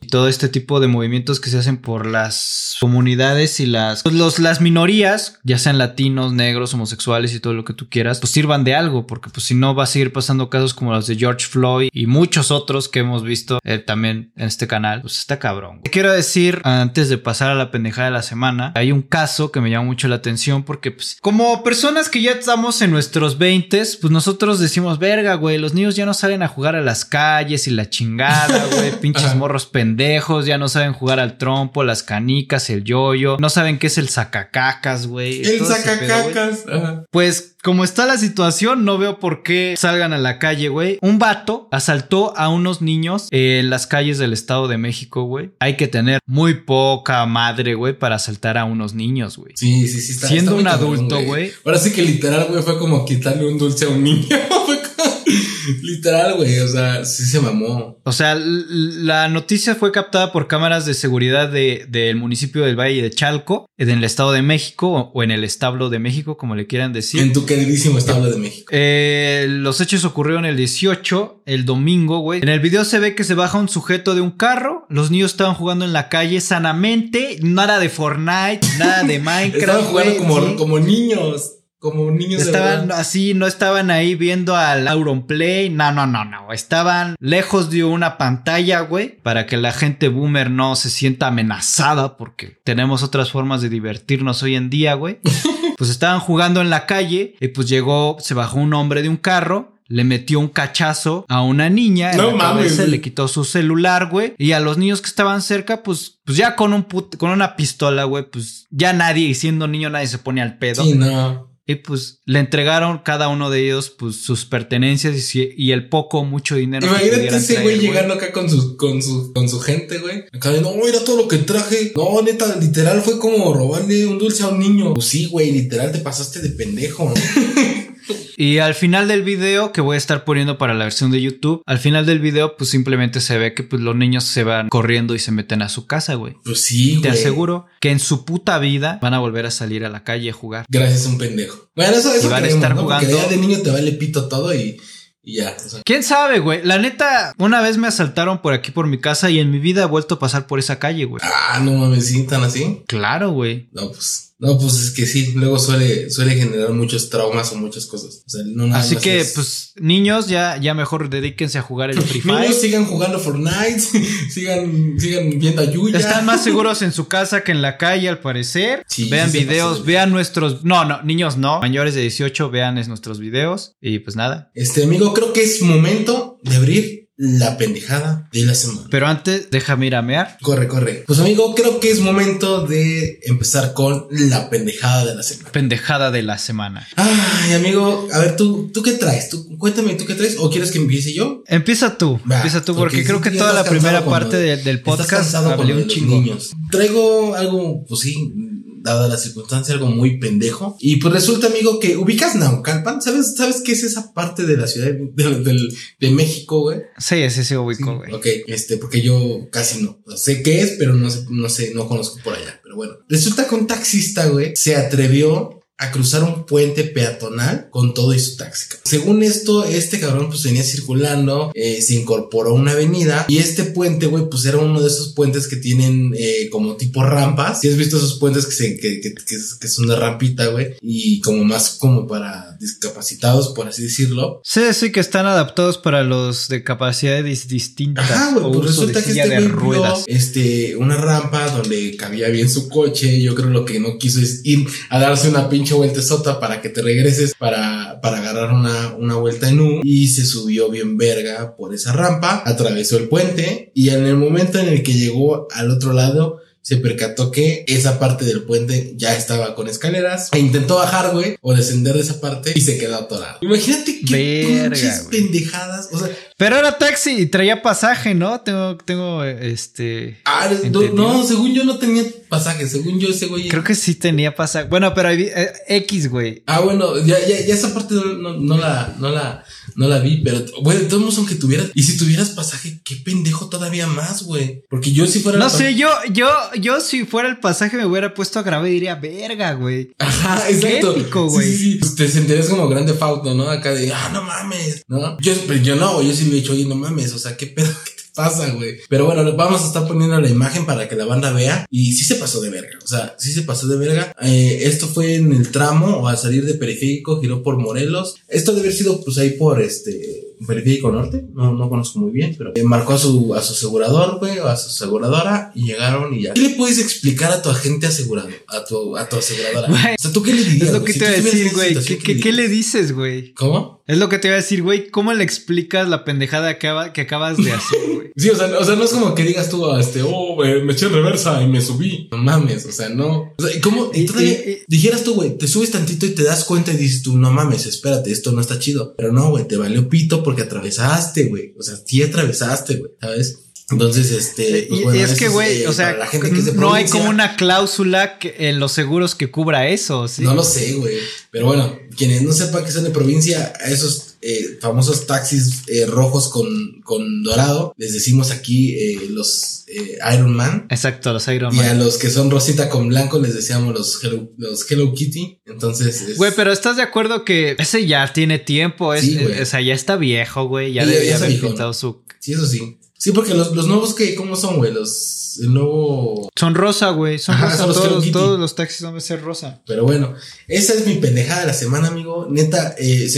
y todo este tipo de movimientos que se hacen por las comunidades y las. Pues, los, las minorías, ya sean latinos, negros, homosexuales y todo lo que tú quieras, pues sirvan de algo. Porque, pues, si no, va a seguir pasando casos como los de George Floyd y muchos otros que hemos visto eh, también en este canal. Pues está cabrón. Quiero decir, antes de pasar a la pendejada de la semana, hay un caso que me llama mucho la atención porque, pues, como personas que ya estamos en nuestros 20, pues nosotros decimos, verga, güey, los niños ya no salen a jugar a las calles y la chingada, güey, pinches morros pendejos, ya no saben jugar al trompo, las canicas, el yoyo, no saben qué es el sacacacas, güey. El sacacacas. Pues como está la situación, no veo por qué salgan a la calle, güey. Un vato asaltó a unos niños en las calles del Estado de México, güey. Hay que tener muy poca madre, güey, para asaltar a unos niños, güey. Sí, sí, sí. Está, Siendo está un adulto, güey. Ahora sí que literal, güey, fue como quitarle un dulce a un niño. Literal, güey. O sea, sí se mamó. O sea, la noticia fue captada por cámaras de seguridad de- del municipio del Valle de Chalco, en el Estado de México o- en el establo de México, como le quieran decir. En tu queridísimo establo de México. Eh, los hechos ocurrieron el 18, el domingo, güey. En el video se ve que se baja un sujeto de un carro. Los niños estaban jugando en la calle sanamente. Nada de Fortnite, nada de Minecraft. Estaban jugando güey, como, sí. como niños. Como niños de Estaban así, no estaban ahí viendo al Auronplay. No, no, no, no. Estaban lejos de una pantalla, güey. Para que la gente boomer no se sienta amenazada. Porque tenemos otras formas de divertirnos hoy en día, güey. Pues estaban jugando en la calle. Y pues llegó, se bajó un hombre de un carro. Le metió un cachazo a una niña en No la mames, cabeza, le quitó su celular, güey. Y a los niños que estaban cerca, pues, pues ya con un put- con una pistola, güey, pues ya nadie, siendo niño, nadie se pone al pedo. Sí, no. Y pues le entregaron cada uno de ellos pues sus pertenencias y, si- y el poco mucho dinero. que Imagínate pudieran ese güey llegando acá con su, con su, con su gente, güey. Acá de, no, mira todo lo que traje. No, neta, literal fue como robarle un dulce a un niño. Pues sí, güey, literal te pasaste de pendejo. Y al final del video que voy a estar poniendo para la versión de YouTube, al final del video pues simplemente se ve que pues los niños se van corriendo y se meten a su casa, güey. Pues sí, güey. Te aseguro que en su puta vida van a volver a salir a la calle a jugar. Gracias a un pendejo. Bueno, eso, eso Y van a creemos, estar ¿no? Porque jugando- ya de niño te vale pito todo y, y ya. O sea, ¿Quién sabe, güey? La neta, una vez me asaltaron por aquí por mi casa y en mi vida he vuelto a pasar por esa calle, güey. ah, no mames, ¿sí? tan así. Claro, güey. No, pues. No, pues es que sí, luego suele, suele generar muchos traumas o muchas cosas. O sea, no Así que, es- pues, niños, ya, ya mejor dedíquense a jugar el Free Fire. Niños sigan jugando Fortnite, sigan, sigan viendo a Yuya. Están más seguros en su casa que en la calle, al parecer. Sí, vean sí videos, vean nuestros. No, no, niños no. Mayores de 18, vean es- nuestros videos. Y pues nada. Este amigo, creo que es momento de abrir la pendejada de la semana. Pero antes, déjame ir a mear. Corre, corre. Pues amigo, creo que es momento de empezar con la pendejada de la semana. Pendejada de la semana. Ay, amigo, a ver, tú, ¿tú qué traes? ¿Tú, cuéntame, ¿tú qué traes? ¿O quieres que empiece yo? Empieza tú, Va, empieza tú, porque porque creo que toda la primera parte de- del podcast hablé un chingo. niños. Traigo algo, pues sí, dada la circunstancia, algo muy pendejo. Y pues resulta, amigo, que ubicas Naucalpan. ¿Sabes, sabes qué es esa parte de la ciudad de, de- México, güey? Sí, sí, sí, Sí, ubico, güey. ok, este, porque yo casi no. Sé qué es, pero no sé, no sé, no conozco por allá. Pero bueno, resulta que un taxista, güey, se atrevió a cruzar un puente peatonal con todo y su taxi. Según esto, este cabrón pues venía circulando, eh, se incorporó a una avenida y este puente, güey, pues era uno de esos puentes que tienen eh, como tipo rampas. Si has visto esos puentes que, se, que, que, que, que son de rampita, güey, y como más como para discapacitados, por así decirlo. Sí, sí, que están adaptados para los de capacidades distintas. Ajá, güey, pues resulta que este ruedas. este, una rampa donde cabía bien su coche. Yo creo lo que no quiso es ir a darse una pinche vuelta sota para que te regreses para, para agarrar una, una vuelta en U. Y se subió bien verga por esa rampa, atravesó el puente y en el momento en el que llegó al otro lado, se percató que esa parte del puente ya estaba con escaleras e intentó bajar, güey, o descender de esa parte y se quedó atorado. Imagínate qué Verga, pendejadas. O sea, Pero era taxi y traía pasaje, ¿no? Tengo, tengo, este. Ah, no, según yo no tenía pasaje, según yo ese güey. Creo que sí tenía pasaje. Bueno, pero vi- eh, X, güey. Ah, bueno, ya, ya, ya esa parte no, no, no la, no la, no la vi, pero bueno, de todos modos, aunque tuvieras, y si tuvieras pasaje, qué pendejo todavía más, güey. Porque yo si fuera No sé, yo, yo, yo si fuera el pasaje me hubiera puesto a grabar y diría, verga, güey. Ajá, Qué exacto. épico, Sí, güey. Sí, sí, Pues te sentirías como grande fauto, ¿no? Acá de, ah, no mames, ¿no? Yo, pero yo no, güey, yo sí le he dicho, oye, no mames, o sea, qué pedo, qué pasa, güey. Pero bueno, vamos a estar poniendo la imagen para que la banda vea. Y sí se pasó de verga, o sea, sí se pasó de verga. Eh, esto fue en el tramo, o al salir de Periférico, giró por Morelos. Esto debe haber sido, pues ahí por este. Periférico Norte, no, no conozco muy bien, pero eh, marcó a su, a su asegurador, güey, o a su aseguradora y llegaron y ya. ¿Qué le puedes explicar a tu agente asegurado? A tu, a tu aseguradora. O sea, ¿tú qué le dirías? Es lo que te iba a decir, güey. ¿Qué, qué, qué le dices, güey? ¿Cómo? Es lo que te iba a decir, güey. ¿Cómo le explicas la pendejada que, acabas de hacer, güey? sí, o sea, o sea, no es como que digas tú, este, oh, me, eché en reversa y me subí. No mames, o sea, no. O sea, ¿cómo? Y, todavía dijeras tú, güey, te subes tantito y te das cuenta y dices tú, no mames, espérate, esto no está chido. Pero no, güey, te valió pito porque atravesaste, güey. O sea, sí atravesaste, güey, ¿sabes? Entonces, este. Pues y es que, güey, eh, o sea, no hay como una cláusula en los seguros que cubra eso, ¿sí? No lo sé, güey. Pero bueno, quienes no sepan que son de provincia, a esos eh, famosos taxis eh, rojos con, con dorado, les decimos aquí los Iron Man. Exacto, los Iron Man. Y a los que son rosita con blanco les decíamos los Hello, los Hello Kitty. Entonces. Güey, pero ¿estás de acuerdo que ese ya tiene tiempo? Es, o sea, ya está viejo, güey. Ya haber pintado su. Sí, eso sí. Sí, porque los, los nuevos que, ¿cómo son, güey? Los, el nuevo. Son rosa, güey. Son rosa. todos, todos, los taxis van a ser rosa. Pero bueno, esa es mi pendejada de la semana, amigo. Neta, eh,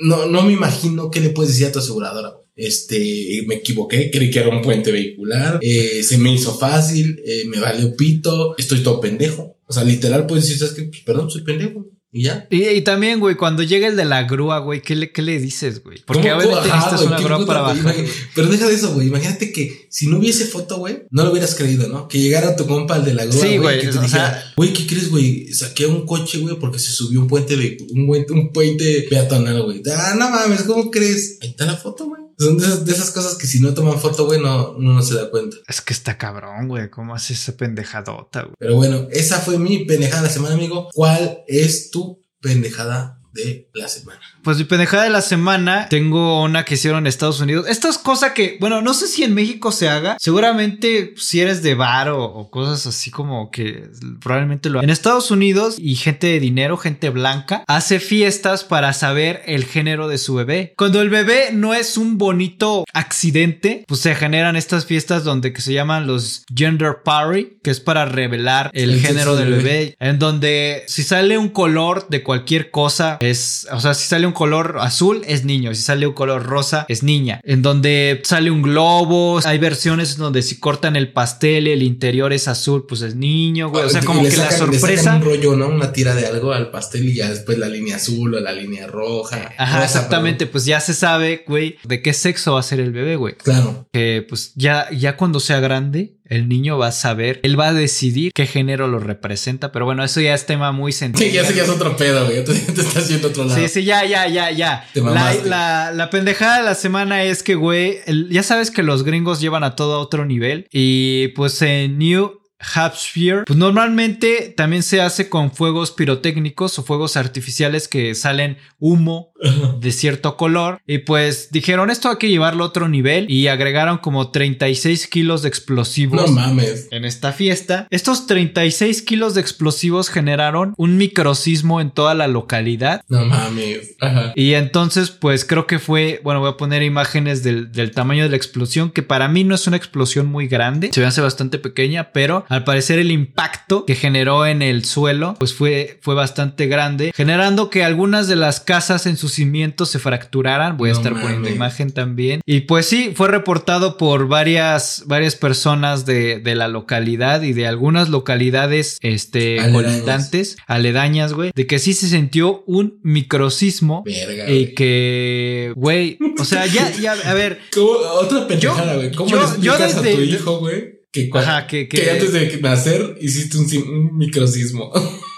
no, no me imagino qué le puedes decir a tu aseguradora. Este, me equivoqué, creí que era un puente vehicular, eh, se me hizo fácil, eh, me valió pito, estoy todo pendejo. O sea, literal puedes decir, ¿sabes qué? Pues, perdón, soy pendejo. Y ya. Y, también, güey, cuando llega el de la grúa, güey, ¿qué le, qué le dices, güey? Porque obviamente necesitas una grúa para bajar. Pero deja de eso, güey. Imagínate que si no hubiese foto, güey, no lo hubieras creído, ¿no? Que llegara tu compa, el de la grúa, sí, güey, que te dijera, güey, ¿qué crees, güey? Saqué un coche, güey, porque se subió un puente, un, un puente peatonal, güey. Ah, no mames, ¿cómo crees? Ahí está la foto, güey. Son de esas, cosas que si no toman foto, güey, no, no, se da cuenta. Es que está cabrón, güey. ¿Cómo hace esa pendejadota, güey? Pero bueno, esa fue mi pendejada de la semana, amigo. ¿Cuál es tu pendejada de la semana. Pues mi pendejada de la semana, tengo una que hicieron en Estados Unidos. Esto es cosa que, bueno, no sé si en México se haga. Seguramente si eres de bar o, cosas así como que probablemente lo En Estados Unidos y gente de dinero, gente blanca, hace fiestas para saber el género de su bebé. Cuando el bebé no es un bonito accidente, pues se generan estas fiestas donde que se llaman los gender party, que es para revelar el, género del bebé. En donde si sale un color de cualquier cosa, es, o sea, si sale un color azul es niño, si sale un color rosa es niña. En donde sale un globo, hay versiones donde si cortan el pastel y el interior es azul, pues es niño, güey. O sea, como que la sorpresa. un rollo, ¿no? Una tira de algo al pastel y ya después la línea azul o la línea roja. Ajá, exactamente. Pues ya se sabe, güey, de qué sexo va a ser el bebé, güey. Claro. Que pues ya, ya cuando sea grande, el niño va a saber, él va a decidir qué género lo representa, pero bueno, eso ya es tema muy sencillo. Sí, ya sé que es otro pedo, güey, te, te estás yendo otro lado. Sí, sí, ya, ya, ya, ya. La, la, la, pendejada de la semana es que, güey, ya sabes que los gringos llevan a todo a otro nivel y pues en New Hampshire, pues normalmente también se hace con fuegos pirotécnicos o fuegos artificiales que salen humo de cierto color. Y pues dijeron, esto hay que llevarlo a otro nivel y agregaron como 36 kilos de explosivos. No mames. En esta fiesta. Estos 36 kilos de explosivos generaron un microsismo en toda la localidad. No mames. Y entonces, pues creo que fue, bueno, voy a poner imágenes del, del tamaño de la explosión, que para mí no es una explosión muy grande. Se ve hace bastante pequeña, pero al parecer el impacto que generó en el suelo, pues fue, fue bastante grande, generando que algunas de las casas en sus cimientos se fracturaran. Voy a estar poniendo imagen también. Y pues sí, fue reportado por varias, varias personas de, de la localidad y de algunas localidades este, colindantes, aledañas, güey, de que sí se sintió un microsismo. y que, güey, o sea, ya, ya, a ver. Otra pendejada, güey. ¿Cómo le explicas a tu hijo, güey? Que, que, que, antes de nacer hiciste un, un microsismo.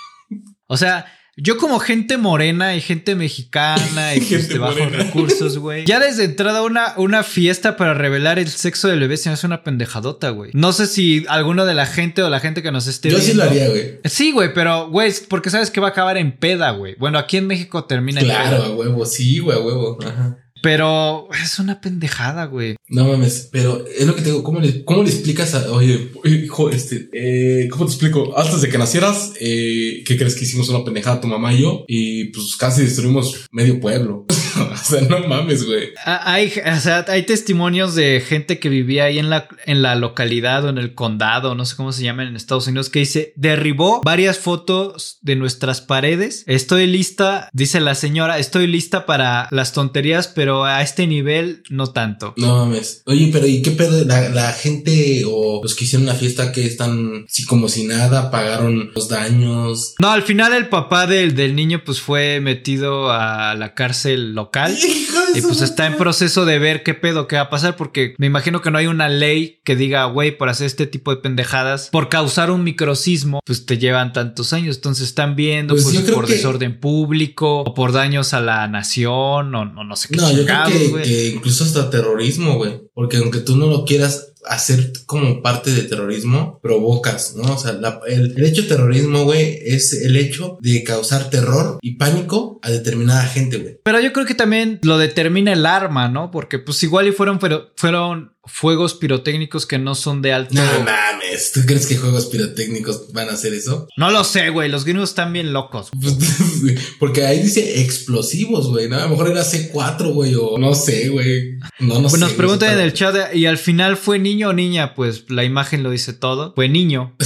O sea, yo como gente morena y gente mexicana y pues, de bajos recursos, güey. Ya desde entrada una, una fiesta para revelar el sexo del bebé se me hace una pendejadota, güey. No sé si alguno de la gente o la gente que nos esté Yo sí lo haría, güey. Sí, güey, pero, güey, porque sabes que va a acabar en peda, güey. Bueno, aquí en México termina en peda. Claro, a huevo, sí, güey, a huevo. Ajá. Pero es una pendejada, güey. No mames, pero es lo que te digo, ¿cómo le, cómo le explicas a, oye, hijo, este, eh, ¿cómo te explico? Antes de que nacieras, eh, ¿qué crees que hicimos una pendejada tu mamá y yo? Y pues casi destruimos medio pueblo. o sea, no mames, güey. Hay, o sea, hay testimonios de gente que vivía ahí en la, en la localidad o en el condado, no sé cómo se llama en Estados Unidos, que dice, derribó varias fotos de nuestras paredes. Estoy lista, dice la señora, estoy lista para las tonterías, pero pero a este nivel no tanto. No mames. Oye, pero ¿y qué pedo? La, la gente o los que hicieron la fiesta que están así como si nada, pagaron los daños. No, al final el papá del, del niño pues fue metido a la cárcel local. Y pues está en proceso de ver qué pedo, qué va a pasar, porque me imagino que no hay una ley que diga, güey, por hacer este tipo de pendejadas, por causar un microsismo, pues te llevan tantos años. Entonces están viendo Pues pues, por que- desorden público o por daños a la nación o no, no sé qué. No, yo creo que, incluso hasta terrorismo, güey. Porque aunque tú no lo quieras hacer como parte de terrorismo, provocas, ¿no? O sea, la- el, el hecho de terrorismo, güey, es el hecho de causar terror y pánico a determinada gente, güey. Pero yo creo que también lo determina el arma, ¿no? Porque pues igual y fueron, pero fueron fuegos pirotécnicos que no son de alto. No mames, ¿tú crees que juegos pirotécnicos van a hacer eso? No lo sé, güey. Los gringos están bien locos. Pues, Porque ahí dice explosivos, güey, ¿no? A lo mejor era C4, güey, o no sé, güey. No, no Pues sé. nos preguntan en el chat y al final fue niño o niña, pues la imagen lo dice todo. Fue niño.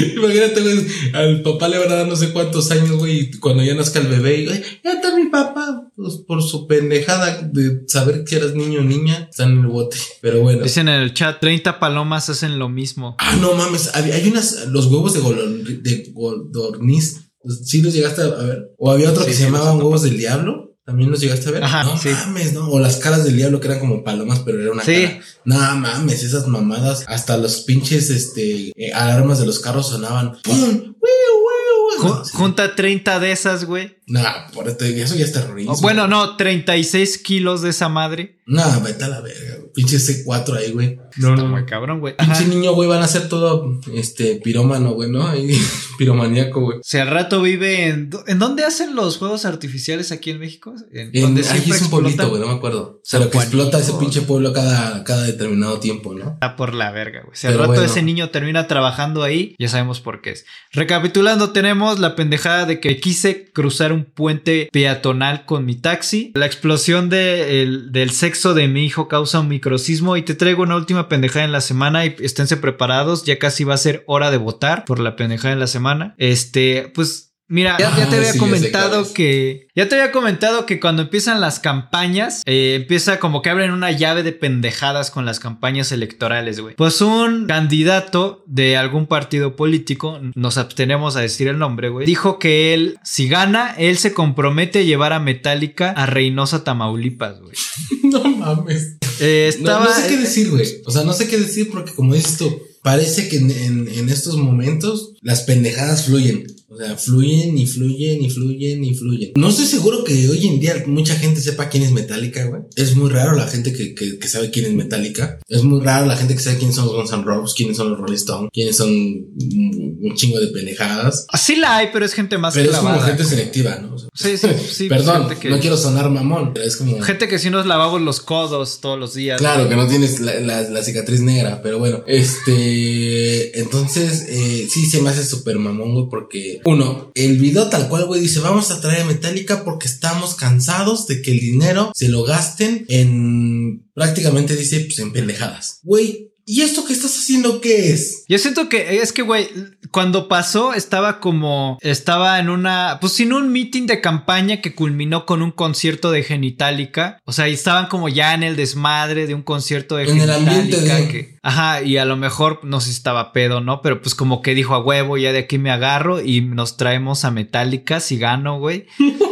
Imagínate, güey, al papá le van a dar no sé cuántos años, güey, y cuando ya nazca el bebé, y, güey, ya está mi papá, pues por su pendejada de saber que eras niño o niña, está en el bote. Pero bueno. Dicen en el chat, 30 palomas hacen lo mismo. Ah, no mames, había- hay unas, los huevos de, golon- de godorniz, ¿sí los llegaste a ver? O había otro Sí, que se llamaban huevos del diablo. ¿También los llegaste a ver? Ajá, no sí. mames, ¿no? O las caras del diablo que eran como palomas, pero era una Sí. cara. No mames, esas mamadas. Hasta los pinches, este, eh, alarmas de los carros sonaban. ¡Pum! ¡Wiu, wiu, wiu! Ju- junta 30 de esas, güey. Nah, por esto, eso ya es terrorismo. O, Bueno, no, 36 kilos de esa madre. Nah, vete a la verga. güey. Pinche C4 ahí, güey. Está muy cabrón, güey. Ajá. Pinche niño, güey, van a ser todo, este, pirómano, güey, ¿no? Ahí, piromaníaco, güey. Si al rato vive en... ¿En dónde hacen los juegos artificiales aquí en México? En, En, donde ahí es un pueblito, güey, no me acuerdo. San Pero que explota ese pinche pueblo cada, cada determinado tiempo, ¿no? Está por la verga, güey. Si al Pero rato bueno. ese niño termina trabajando ahí, ya sabemos por qué es. Recapitulando, tenemos la pendejada de que quise cruzar un puente peatonal con mi taxi. La explosión de el- del sexo de mi hijo causa un microsismo. Y te traigo una última pendejada en la semana. Y esténse preparados. Ya casi va a ser hora de votar por la pendejada en la semana. Este, pues. Mira, ya, ya te había sí, comentado que. Ya te había comentado que cuando empiezan las campañas, eh, empieza como que abren una llave de pendejadas con las campañas electorales, güey. Pues un candidato de algún partido político, nos abstenemos a decir el nombre, güey, dijo que él, si gana, él se compromete a llevar a Metallica a Reynosa, Tamaulipas, güey. no mames. Eh, No, sé qué decir, güey. O sea, no sé qué decir porque como dices tú, parece que en, en- en estos momentos las pendejadas fluyen. O sea, fluyen y fluyen y fluyen y fluyen. No estoy seguro que hoy en día mucha gente sepa quién es Metallica, güey. Es muy raro la gente que, que, que sabe quién es Metallica. Es muy raro la gente que sabe quiénes son los Guns N' Roses, quiénes son los Rolling Stones, quiénes son un, chingo de pendejadas. Sí la hay, pero es gente más Pero es como gente selectiva, ¿no? O sea, Sí, sí, sí. Perdón, que- no quiero sonar mamón, pero es como... Gente que sí nos lavamos los codos todos los días. Claro, que no tienes la, la- la cicatriz negra, pero bueno, este, entonces, eh, sí se me hace súper mamón, güey, porque, uno, el video tal cual, güey, dice, vamos a traer a Metallica porque estamos cansados de que el dinero se lo gasten en, prácticamente dice, pues en pendejadas. Güey, ¿y esto que estás haciendo qué es? Yo siento que es que, güey, cuando pasó estaba como, estaba en una, pues sin un meeting de campaña que culminó con un concierto de Genitalica. O sea, y estaban como ya en el desmadre de un concierto de En de- que- ajá, y a lo mejor, no sé si estaba pedo, ¿no? Pero pues como que dijo a huevo, ya de aquí me agarro y nos traemos a Metallica si gano, güey.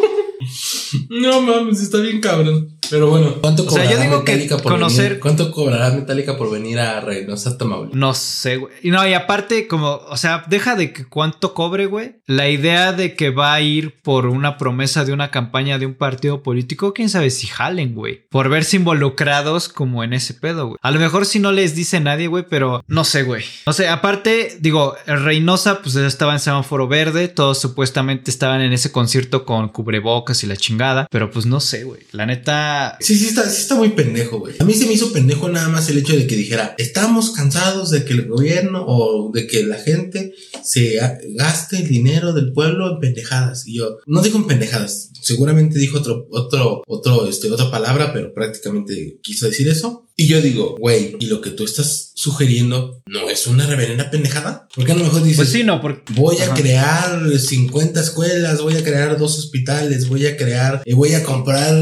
No mames, está bien cabrón. Pero bueno, ¿cuánto O sea, cobrará yo digo que Metallica por conocer- venir? ¿Cuánto cobrará Metallica por venir a Reynosa, Tamaulipas? No sé, güey. Y no, y aparte, como, o sea, deja de que cuánto cobre, güey. La idea de que va a ir por una promesa de una campaña de un partido político, quién sabe si jalen, güey. Por verse involucrados como en ese pedo, güey. A lo mejor si no les dice nadie, güey, pero no sé, güey. No sé, aparte, digo, Reynosa, pues estaba en semáforo verde. Todos supuestamente estaban en ese concierto con cubrebocas y la chingada. Pero pues no sé, güey. La neta. Sí, sí está, sí está muy pendejo, güey. A mí se me hizo pendejo nada más el hecho de que dijera, estamos cansados de que el gobierno o de que la gente se gaste el dinero del pueblo en pendejadas. Y yo, no dijo en pendejadas, seguramente dijo otro, otro, otro, este, otra palabra, pero prácticamente quiso decir eso. Y yo digo, güey, ¿y lo que tú estás sugiriendo no es una reverenda pendejada? Porque a lo mejor dices, Pues sí, no, porque. Voy a crear 50 escuelas, voy a crear dos hospitales, voy a crear, eh, voy a comprar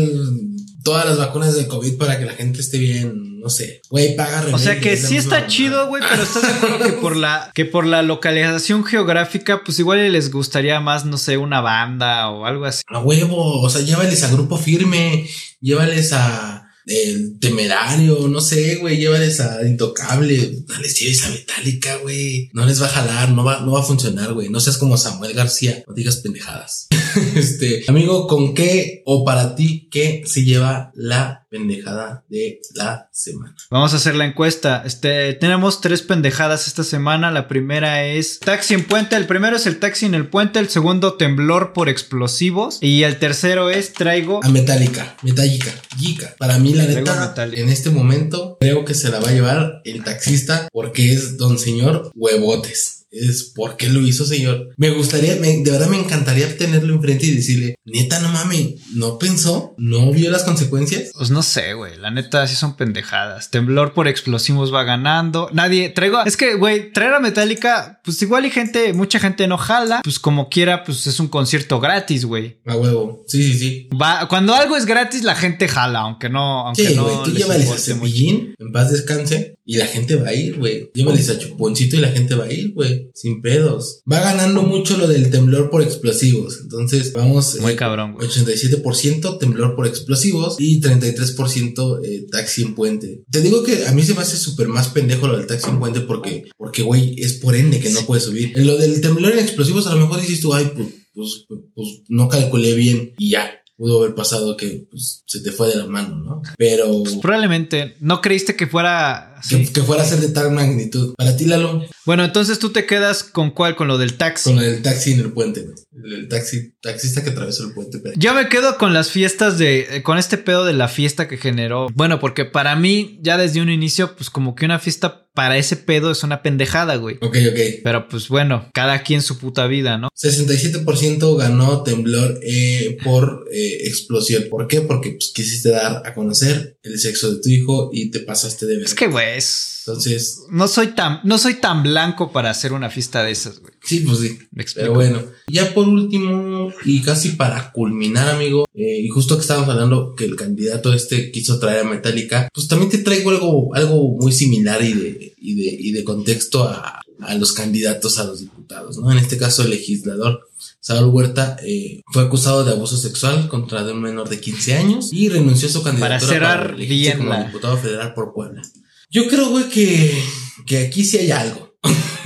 todas las vacunas del COVID para que la gente esté bien, no sé. Güey, paga O sea que sí está chido, güey, pero estás de acuerdo que por la que por la localización geográfica, pues igual les gustaría más, no sé, una banda o algo así. A huevo, o sea, llévales a grupo firme, llévales a el temerario, no sé, güey, llévales a Intocable, no les lleves a Metallica, güey. No les va a jalar, no va, no va a funcionar, güey. No seas como Samuel García, no digas pendejadas. este, amigo, ¿con qué o para ti qué se lleva la pendejada de la semana. Vamos a hacer la encuesta. Este, tenemos tres pendejadas esta semana. La primera es taxi en puente. El primero es el taxi en el puente. El segundo, temblor por explosivos. Y el tercero es traigo. A Metallica. Metallica. Giga. Para mí, la neta, en este momento, creo que se la va a llevar el taxista porque es don señor huevotes es por qué lo hizo, señor. Me gustaría, de verdad me encantaría tenerlo enfrente y decirle, neta, no mames, no pensó, no vio las consecuencias. Pues no sé, güey, la neta sí son pendejadas. Temblor por explosivos va ganando. Nadie, traigo, es que, güey, traer a Metallica, pues igual y gente, mucha gente no jala, pues como quiera, pues es un concierto gratis, güey. A huevo, sí, sí, sí. Va, cuando algo es gratis, la gente jala, aunque no, aunque sí, no. Güey, tú llévales a Cepillín, en paz descanse, y la gente va a ir, güey. Llévales a Chuponcito y la gente va a ir, güey sin pedos. Va ganando mucho lo del temblor por explosivos. Entonces, vamos. Muy eh, cabrón, güey. 87% temblor por explosivos y 33% eh, taxi en puente. Te digo que a mí se me hace súper más pendejo lo del taxi en puente porque, porque, güey, es por ende que no puede subir. En lo del temblor en explosivos, a lo mejor dices tú, ay, pues, pues, pues no calculé bien y ya pudo haber pasado que pues, se te fue de la mano, ¿no? Pero... Pues probablemente no creíste que fuera... Que, que, fuera a ser de tal magnitud. Para ti, Lalo. Bueno, entonces tú te quedas con cuál, con lo del taxi. Con lo del taxi en el puente, El taxi, taxista que atravesó el puente. Yo me quedo con las fiestas de, con este pedo de la fiesta que generó. Bueno, porque para mí, ya desde un inicio, pues como que una fiesta para ese pedo es una pendejada, güey. Ok, ok. Pero pues bueno, cada quien su puta vida, ¿no? 67% ganó temblor eh, por eh, explosión. ¿Por qué? Porque pues, quisiste dar a conocer el sexo de tu hijo y te pasaste de ver. Es que, güey, entonces. No soy tan, no soy tan blanco para hacer una fiesta de esas, güey. Sí, pues sí. Pero bueno, ya por último, y casi para culminar, amigo, eh, y justo que estábamos hablando que el candidato este quiso traer a Metallica, pues también te traigo algo, algo muy similar y de, y de, y de contexto a, a los candidatos a los diputados, ¿no? En este caso, el legislador. Saúl Huerta eh, fue acusado de abuso sexual contra un menor de 15 años y renunció a su candidatura para cerrar bien como diputado federal por Puebla. Yo creo, güey, que, que aquí sí hay algo.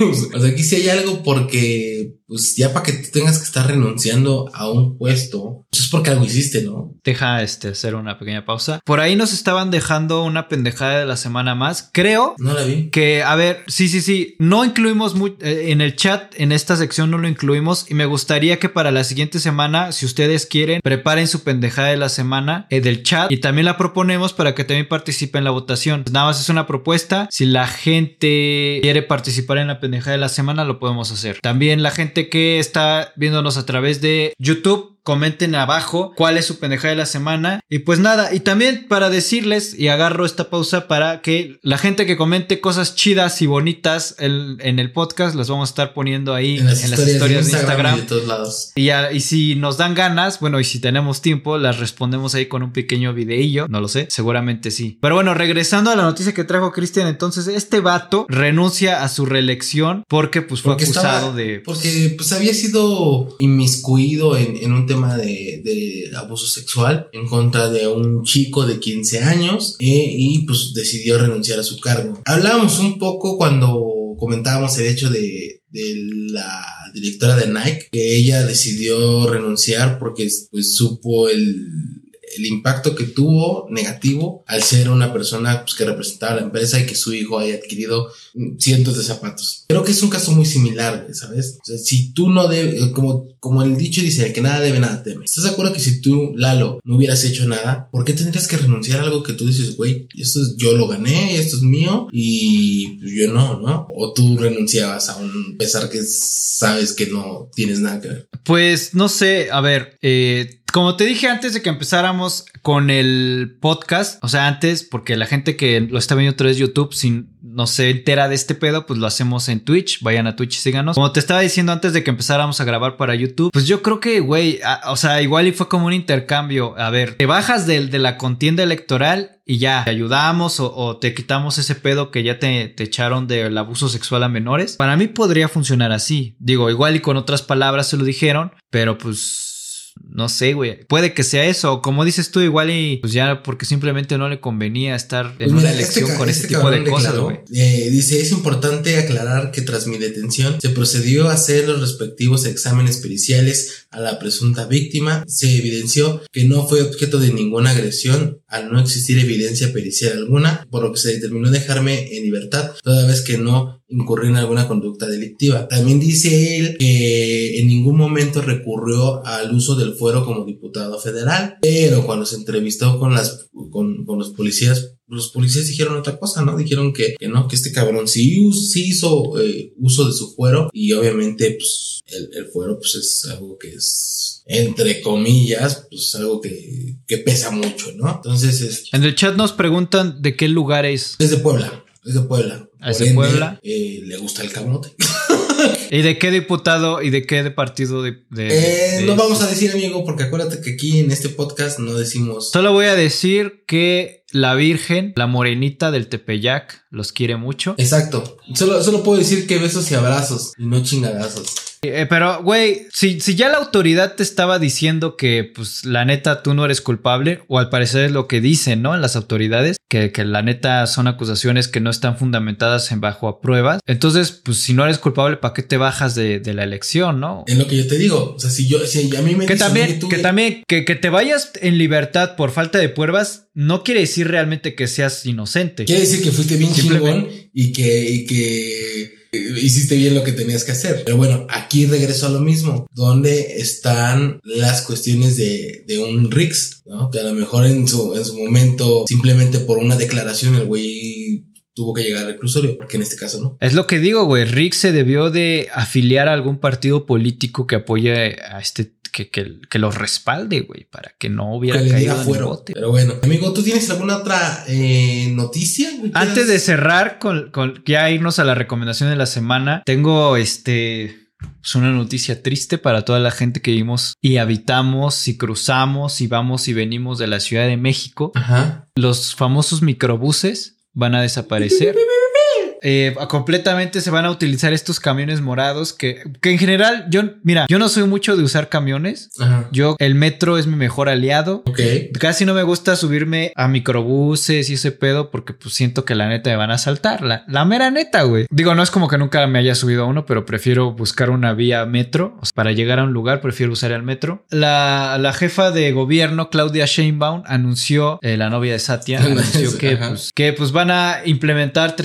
o sea, aquí sí hay algo porque pues ya para que tú tengas que estar renunciando a un puesto, pues es porque algo hiciste, ¿no? Deja este hacer una pequeña pausa. Por ahí nos estaban dejando una pendejada de la semana más. Creo no la vi. que, a ver, sí, sí, sí, no incluimos muy, eh, en el chat, en esta sección no lo incluimos y me gustaría que para la siguiente semana, si ustedes quieren, preparen su pendejada de la semana eh, del chat y también la proponemos para que también participen en la votación. Nada más es una propuesta. Si la gente quiere participar en la pendejada de la semana, lo podemos hacer. También la gente que está viéndonos a través de YouTube comenten abajo cuál es su pendeja de la semana. Y pues nada, y también para decirles, y agarro esta pausa para que la gente que comente cosas chidas y bonitas en, el podcast, las vamos a estar poniendo ahí en las, historias, de Instagram. Y, de todos lados. Y, y, si nos dan ganas, bueno, y si tenemos tiempo, las respondemos ahí con un pequeño videillo, no lo sé, seguramente sí. Pero bueno, regresando a la noticia que trajo Cristian, entonces este vato renuncia a su reelección porque pues fue acusado de... Porque pues había sido inmiscuido en, en un tema de, abuso sexual en contra de un chico de 15 años eh, y pues decidió renunciar a su cargo. Hablábamos un poco cuando comentábamos el hecho de, de la directora de Nike, que ella decidió renunciar porque pues supo el el impacto que tuvo negativo al ser una persona pues, que representaba a la empresa y que su hijo haya adquirido cientos de zapatos. Creo que es un caso muy similar, ¿sabes? O sea, si tú no debes, como, como el dicho dice, que nada debe, nada teme. ¿Estás de acuerdo que si tú, Lalo, no hubieras hecho nada, ¿por qué tendrías que renunciar a algo que tú dices, güey, esto es, yo lo gané, esto es mío y yo no, ¿no? O tú renunciabas a un pesar que sabes que no tienes nada que ver. Pues no sé, a ver, eh, como te dije antes de que empezáramos con el podcast, o sea, antes, porque la gente que lo está viendo otra vez YouTube, sin no se entera de este pedo, pues lo hacemos en Twitch. Vayan a Twitch y síganos. Como te estaba diciendo antes de que empezáramos a grabar para YouTube, pues yo creo que, güey, o sea, igual y fue como un intercambio. A ver, te bajas de, de la contienda electoral y ya te ayudamos o, te quitamos ese pedo que ya te, te, echaron del abuso sexual a menores. Para mí podría funcionar así. Digo, igual y con otras palabras se lo dijeron, pero pues no sé, güey. Puede que sea eso. Como dices tú, igual y pues ya porque simplemente no le convenía estar en pues una este elección con este, tipo de cosas, güey. Eh, dice, es importante aclarar que tras mi detención se procedió a hacer los respectivos exámenes periciales a la presunta víctima. Se evidenció que no fue objeto de ninguna agresión al no existir evidencia pericial alguna, por lo que se determinó dejarme en libertad toda vez que no incurrió en alguna conducta delictiva. También dice él que en ningún momento recurrió al uso del fuero como diputado federal, pero cuando se entrevistó con las con, con los policías los policías dijeron otra cosa, ¿no? Dijeron que, que no, que este cabrón sí, sí hizo eh, uso de su fuero y obviamente pues el, el, fuero pues es algo que es entre comillas pues algo que, que pesa mucho, ¿no? Entonces es... En el chat nos preguntan de qué lugar es. Es de Puebla. Es de Puebla. ¿Es de Puebla? Eh, le gusta el camote. ¿Y de qué diputado y de qué de partido de, eh, no vamos a decir, amigo, porque acuérdate que aquí en este podcast no decimos. Solo voy a decir que la Virgen, la morenita del Tepeyac, los quiere mucho. Exacto. Solo, solo puedo decir que besos y abrazos y no chingadazos. Eh, pero, güey, si, si ya la autoridad te estaba diciendo que, pues, la neta, tú no eres culpable, o al parecer es lo que dicen, ¿no? Las autoridades, que, que la neta son acusaciones que no están fundamentadas en bajo a pruebas. Entonces, pues, si no eres culpable, ¿para qué te bajas de, de la elección, no? Es lo que yo te digo. O sea, si yo, si a mí me que también, que, también, que, que te vayas en libertad por falta de pruebas, no quiere decir realmente que seas inocente. Quiere decir que fuiste bien chingón y que, y que hiciste bien lo que tenías que hacer. Pero bueno, aquí regreso a lo mismo. ¿Dónde están las cuestiones de, de un Rix? ¿no? Que a lo mejor en su, en su momento, simplemente por una declaración, el güey tuvo que llegar al reclusorio, porque en este caso no. Es lo que digo, güey. Rick se debió de afiliar a algún partido político que apoye a este que, que, que los respalde, güey, para que no hubiera caído en el bote. Pero bueno, amigo, ¿tú tienes alguna otra eh, noticia? Antes de cerrar con, con ya irnos a la recomendación de la semana, tengo este es pues, una noticia triste para toda la gente que vivimos y habitamos y cruzamos y vamos y venimos de la Ciudad de México. Ajá. Los famosos microbuses van a desaparecer. Eh, completamente se van a utilizar estos camiones morados que, que en general yo, mira, yo no soy mucho de usar camiones. Yo, el metro es mi mejor aliado. Casi no me gusta subirme a microbuses y ese pedo porque pues siento que la neta me van a saltar. La, la mera neta, güey. Digo, no es como que nunca me haya subido a uno, pero prefiero buscar una vía metro. para llegar a un lugar, prefiero usar el metro. La, la jefa de gobierno, Claudia Sheinbaum, anunció, eh, la novia de Satya, anunció que, pues, que pues van a implementar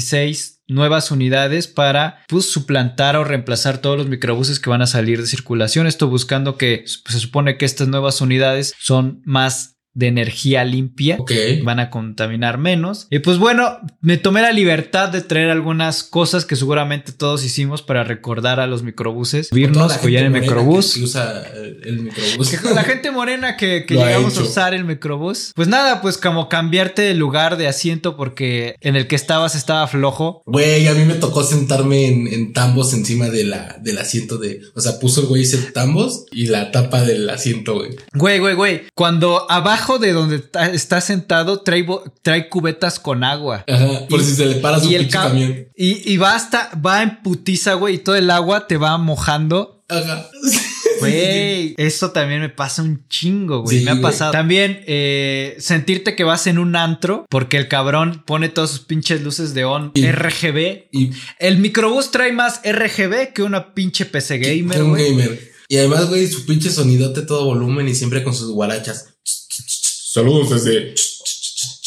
316 nuevas unidades para pues, suplantar o reemplazar todos los microbuses que van a salir de circulación. Esto buscando que pues, se supone que estas nuevas unidades son más de energía limpia. Van a contaminar menos. Y pues bueno, me tomé la libertad de traer algunas cosas que seguramente todos hicimos para recordar a los microbuses. Subirnos, apoyar el microbús. Que, usa el microbús. la gente morena que, llegamos a usar el microbús. Pues nada, pues como cambiarte de lugar de asiento porque en el que estabas estaba flojo. Güey, a mí me tocó sentarme en, tambos encima de la, del asiento de... O sea, puso el güey ese tambos y la tapa del asiento, güey. Güey, güey, güey. Cuando abajo de donde está sentado trae, trae cubetas con agua. Ajá, por si se le para su pinche camión. Y, va hasta, va en putiza, güey, y todo el agua te va mojando. Ajá. Güey, eso también me pasa un chingo, güey. me ha pasado. También eh, sentirte que vas en un antro porque el cabrón pone todas sus pinches luces de on RGB. Y el microbús trae más RGB que una pinche PC gamer. Un gamer. Y además, güey, su pinche sonidote todo volumen y siempre con sus guarachas. Saludos desde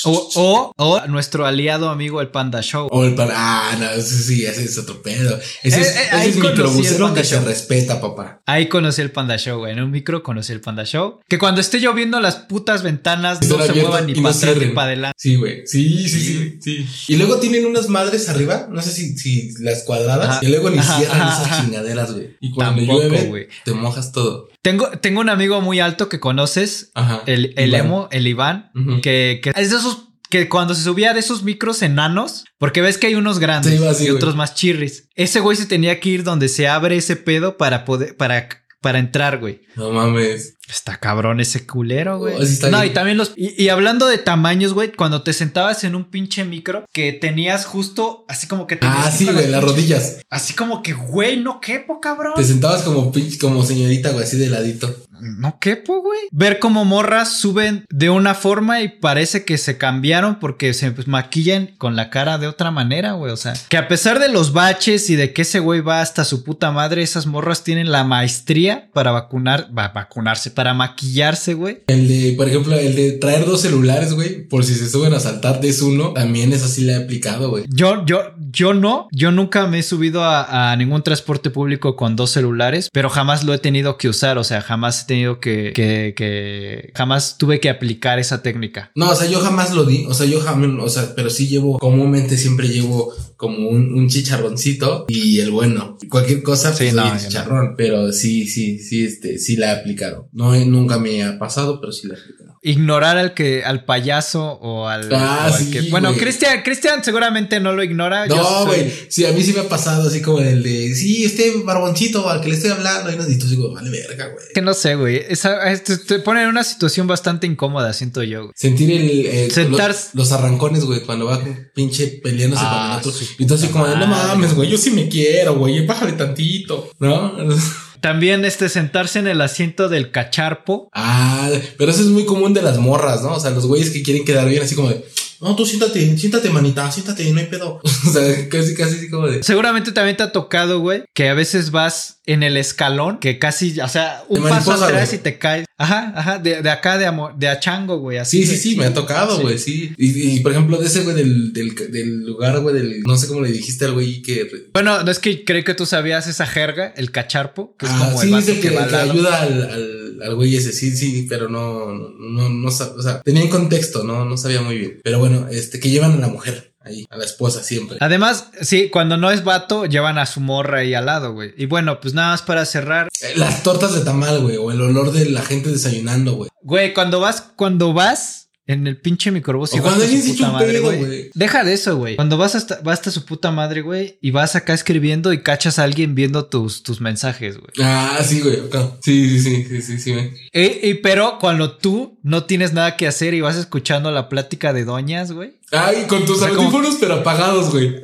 o, o, nuestro aliado amigo el Panda Show. O el Panda. Ah, no, sí, ese es otro pedo. Ese es, eh, eh, microbusero que se respeta, papá. Ahí conocí el Panda Show, güey. En un micro conocí el Panda Show. Que cuando esté lloviendo, las putas ventanas no se muevan ni para atrás ni para adelante. Sí, güey. Sí, sí, sí, sí, Y luego tienen unas madres arriba. No sé si, si las cuadradas. Y luego ni cierran esas chingaderas, güey. Y cuando llueve, te mojas todo. Tengo, tengo un amigo muy alto que conoces, el, el emo, el Iván, que, que es de esos que cuando se subía de esos micros enanos, porque ves que hay unos grandes Sí, iba así, y güey. otros más chirris. Ese güey se tenía que ir donde se abre ese pedo para poder, para, para entrar, güey. No mames. Está cabrón ese culero, güey. Oh, no, bien. y también los. Y, y hablando de tamaños, güey, cuando te sentabas en un pinche micro, que tenías justo así como que tenías Ah, sí, güey, las rodillas. Así como que, güey, no quepo, cabrón. Te sentabas como pinche, como señorita, güey, así de ladito. No quepo, güey. Ver cómo morras suben de una forma y parece que se cambiaron porque se pues, maquillan con la cara de otra manera, güey. O sea, que a pesar de los baches y de que ese güey va hasta su puta madre, esas morras tienen la maestría para vacunar, va, vacunarse, para maquillarse, güey. El de, por ejemplo, el de traer dos celulares, güey, por si se suben a saltar de uno, también es así le he aplicado, güey. Yo, yo, yo no, yo nunca me he subido a, a ningún transporte público con dos celulares, pero jamás lo he tenido que usar, o sea, jamás he tenido que, que, que, jamás tuve que aplicar esa técnica. No, o sea, yo jamás lo di, o sea, yo jamás, o sea, pero sí llevo, comúnmente siempre llevo como un, un chicharroncito y el bueno. Cualquier cosa, Sí, pues no, el no. chicharrón, pero sí, sí, sí, este, sí la he aplicado. No, he- nunca me ha pasado, pero sí la he aplicado. Ignorar al que, al payaso o al, Ah, o al sí, que- bueno. Cristian, Cristian seguramente no lo ignora. No, soy- güey, sí, a mí sí me ha pasado así como el de, sí, este barboncito al que le estoy hablando, y nos digo, digo, vale verga, güey. Que no sé, güey. Esa- este- te pone en una situación bastante incómoda, siento yo. güey. Sentir el, el- Sentarse- los, los arrancones, güey, cuando va pinche peleándose Ah, con el otro. su Y entonces así como de, no mames, güey, yo sí me quiero, güey, bájale tantito, ¿no? También este sentarse en el asiento del cacharpo. Ah, pero eso es muy común de las morras, ¿no? O sea, los güeyes que quieren quedar bien así como de, no, tú siéntate, siéntate, manita, siéntate, no hay pedo. o sea, casi, casi así como de, Seguramente también te ha tocado, güey, que a veces vas en el escalón, que casi, o sea, un De paso mariposa, atrás güey. y te caes. Ajá, ajá, de, de acá de, amo- de achango, güey. Así Sí, sí, sí, me ha tocado, Sí. güey, sí. Y, y, por ejemplo, de ese güey del, del, del lugar, güey, del, no sé cómo le dijiste al güey que... Bueno, no es que creo que tú sabías esa jerga, el cacharpo, que es Ah, como sí, el es vato el que, que ayuda al, al, al güey ese, sí, sí, pero no, no, no, sab- o sea, tenía en contexto, no, no sabía muy bien. Pero bueno, este, que llevan a la mujer ahí, a la esposa siempre. Además, sí, cuando no es vato, llevan a su morra ahí al lado, güey. Y bueno, pues nada más para cerrar. Eh, Las tortas de tamal, güey, o el olor de la gente desayunando, güey. Güey, cuando vas, cuando vas en el pinche microbús O vas cuando alguien se un madre, pedo, güey. Deja de eso, güey. Cuando vas hasta, vas hasta su puta madre, güey, y vas acá escribiendo y cachas a alguien viendo tus, tus mensajes, güey. Ah, sí, güey. Sí, sí, sí, sí, sí, sí, güey. Y, y pero cuando tú no tienes nada que hacer y vas escuchando la plática de doñas, güey. Ay, con tus O sea, como- audífonos, pero apagados, güey.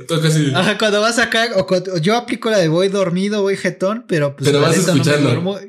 Ajá, cuando vas acá, o cuando- yo aplico la de voy dormido, voy jetón, pero pues. Pero vas no escuchando. duermo.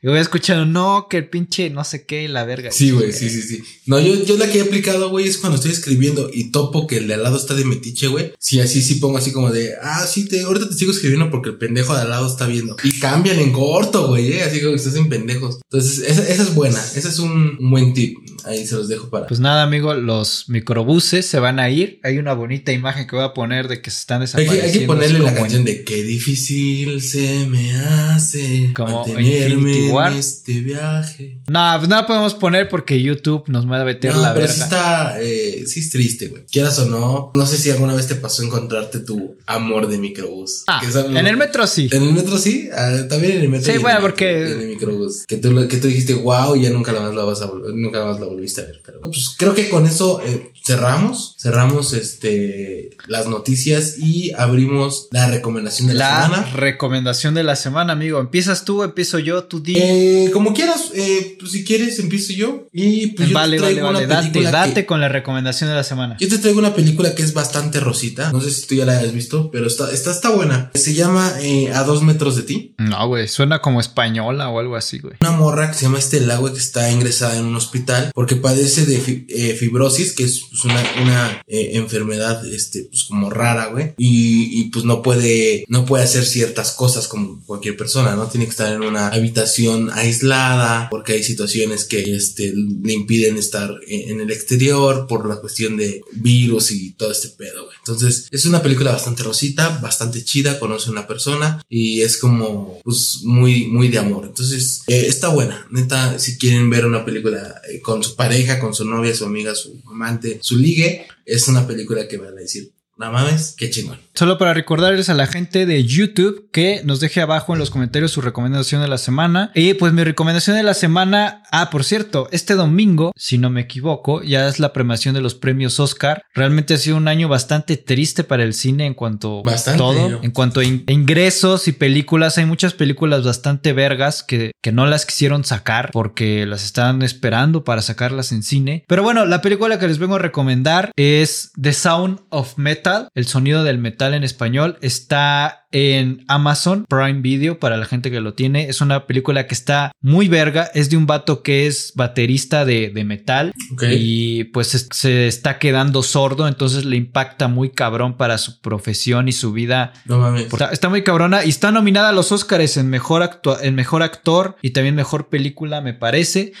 y voy escuchando, no, que el pinche no sé qué, la verga. Sí, güey, sí, sí, sí. No, yo, yo la que he aplicado, güey, es cuando estoy escribiendo y topo que el de al lado está de metiche, güey. Sí, así sí pongo así como de, ah, sí, te, ahorita te sigo escribiendo porque el pendejo de al lado está viendo. Y cambian en corto, güey, eh, así como que estás en pendejos. Entonces, esa, esa es buena, ese es un, un buen tip. Ahí se los dejo para. Pues nada, amigo, los microbuses se van a ir. Hay una bonita imagen que voy a poner de que se están hay, desapareciendo. que, hay que ponerle la canción de qué difícil se me hace Como mantenerme en este viaje. No, pues no la podemos poner porque YouTube nos va a meter No, la pero verga. sí está, eh, sí es triste, güey. Quieras o no, no sé si alguna vez te pasó encontrarte tu amor de microbús. Ah, algo- en el metro sí. En el metro sí, ah, también en el metro. Sí, bueno, porque- En el microbús. Que tú, que tú dijiste, wow, ya nunca la más la vas a nunca más la volviste a ver. Pero pues creo que con eso eh, cerramos, cerramos este las noticias y abrimos la recomendación de la, La semana. recomendación de la semana, amigo. ¿Empiezas tú? ¿Empiezo yo? ¿Tú di? Eh, como quieras, eh, pues si quieres empiezo yo. Y pues yo vale, te vale, traigo vale. una Date, película date que- con la recomendación de la semana. Yo te traigo una película que es bastante rosita. No sé si tú ya la hayas visto, pero está, está, está buena. Se llama eh, A dos metros de ti. No, güey. Suena como española o algo así, güey. Una morra que se llama Estela, güey, que está ingresada en un hospital porque padece de fi- fibrosis, que es pues, una, una eh, enfermedad, este, pues como rara, güey. Y, y, pues no puede, no puede hacer ciertas cosas como cualquier persona, ¿no? Tiene que estar en una habitación aislada porque hay situaciones que, este, le impiden estar en, en el exterior por la cuestión de virus y todo este pedo, güey. Entonces, es una película bastante rosita, bastante chida, conoce a una persona y es como, pues, muy, muy de amor. Entonces, eh, está buena. Neta, si quieren ver una película eh, con su pareja, con su novia, su amiga, su amante, su ligue, es una película que van a decir, no mames, qué chingón. Solo para recordarles a la gente de YouTube que nos deje abajo en los comentarios su recomendación de la semana. Y pues mi recomendación de la semana, ah, por cierto, este domingo, si no me equivoco, ya es la premiación de los premios Oscar. Realmente ha sido un año bastante triste para el cine en cuanto a todo, en cuanto a ingresos y películas. Hay muchas películas bastante vergas que, que no las quisieron sacar porque las estaban esperando para sacarlas en cine. Pero bueno, la película que les vengo a recomendar es The Sound of Metal, el sonido del metal en español. Está en Amazon Prime Video para la gente que lo tiene. Es una película que está muy verga. Es de un vato que es baterista de, metal y pues se está quedando sordo. Entonces le impacta muy cabrón para su profesión y su vida. No mames. Está, muy cabrona y está nominada a los Oscars en mejor, en mejor actor y también mejor película, me parece.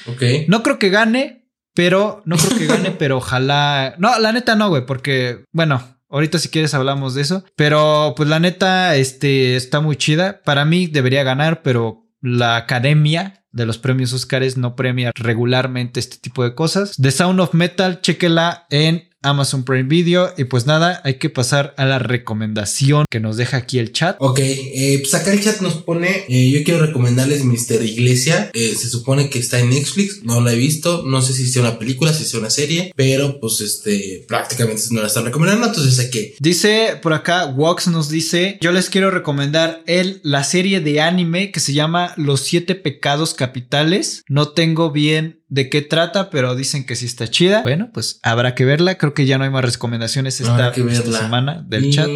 No creo que gane, pero no creo que gane, pero ojalá. No, la neta no, güey, porque, bueno, Ahorita si quieres hablamos de eso. Pero pues la neta, este está muy chida. Para mí debería ganar, pero la academia de los premios Oscars no premia regularmente este tipo de cosas. The Sound of Metal, chequela en Amazon Prime Video. Y pues nada, hay que pasar a la recomendación que nos deja aquí el chat. Ok, eh, pues acá el chat nos pone, eh, yo quiero recomendarles Mister Iglesia. Eh, se supone que está en Netflix, no la he visto, no sé si sea una película, si sea una serie, pero pues este, prácticamente no la están recomendando, entonces hay que... Dice por acá, Wox nos dice, yo les quiero recomendar el, la serie de anime que se llama Los siete pecados capitales. No tengo bien de qué trata, pero dicen que sí está chida. Bueno, pues habrá que verla. Creo que ya no hay más recomendaciones esta, esta semana del chat.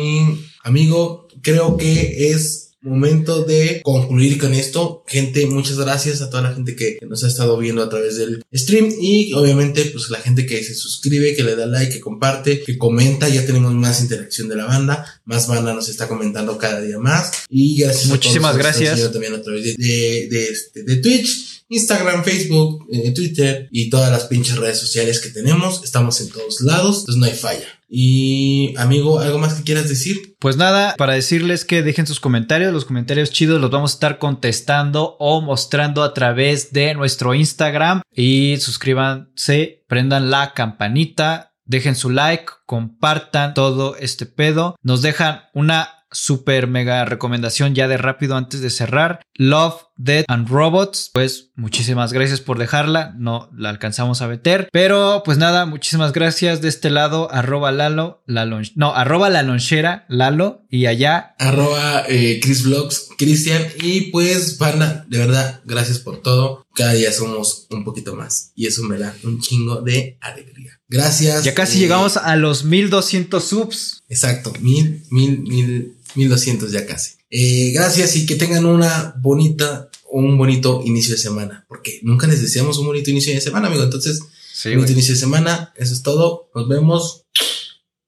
Amigo, creo que es momento de concluir con esto. Gente, muchas gracias a toda la gente que nos ha estado viendo a través del stream y obviamente pues la gente que se suscribe, que le da like, que comparte, que comenta. Ya tenemos más interacción de la banda, más banda nos está comentando cada día más y gracias. Muchísimas gracias. También a través de, de, de, este, de Twitch. Instagram, Facebook, eh, Twitter y todas las pinches redes sociales que tenemos. Estamos en todos lados, entonces no hay falla. Y amigo, ¿algo más que quieras decir? Pues nada, para decirles que dejen sus comentarios, los comentarios chidos los vamos a estar contestando o mostrando a través de nuestro Instagram y suscríbanse, prendan la campanita, dejen su like, compartan todo este pedo, nos dejan una super mega recomendación ya de rápido antes de cerrar. Love, Dead and Robots. Pues muchísimas gracias por dejarla. No la alcanzamos a meter. Pero pues nada, muchísimas gracias de este lado. Arroba Lalo. La no, arroba la lonchera Lalo. Y allá. Arroba eh, Chris Vlogs, Cristian. Y pues, pana, de verdad, gracias por todo. Cada día somos un poquito más. Y eso me da un chingo de alegría. Gracias. Ya casi eh, llegamos a los 1200 subs. Exacto, mil, mil, mil 1200 ya casi. Eh, gracias y que tengan una bonita, un bonito inicio de semana, porque nunca les deseamos un bonito inicio de semana, amigo. Entonces, bonito inicio de semana, eso es todo. Nos vemos.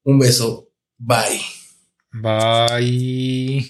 Un beso. Bye. Bye.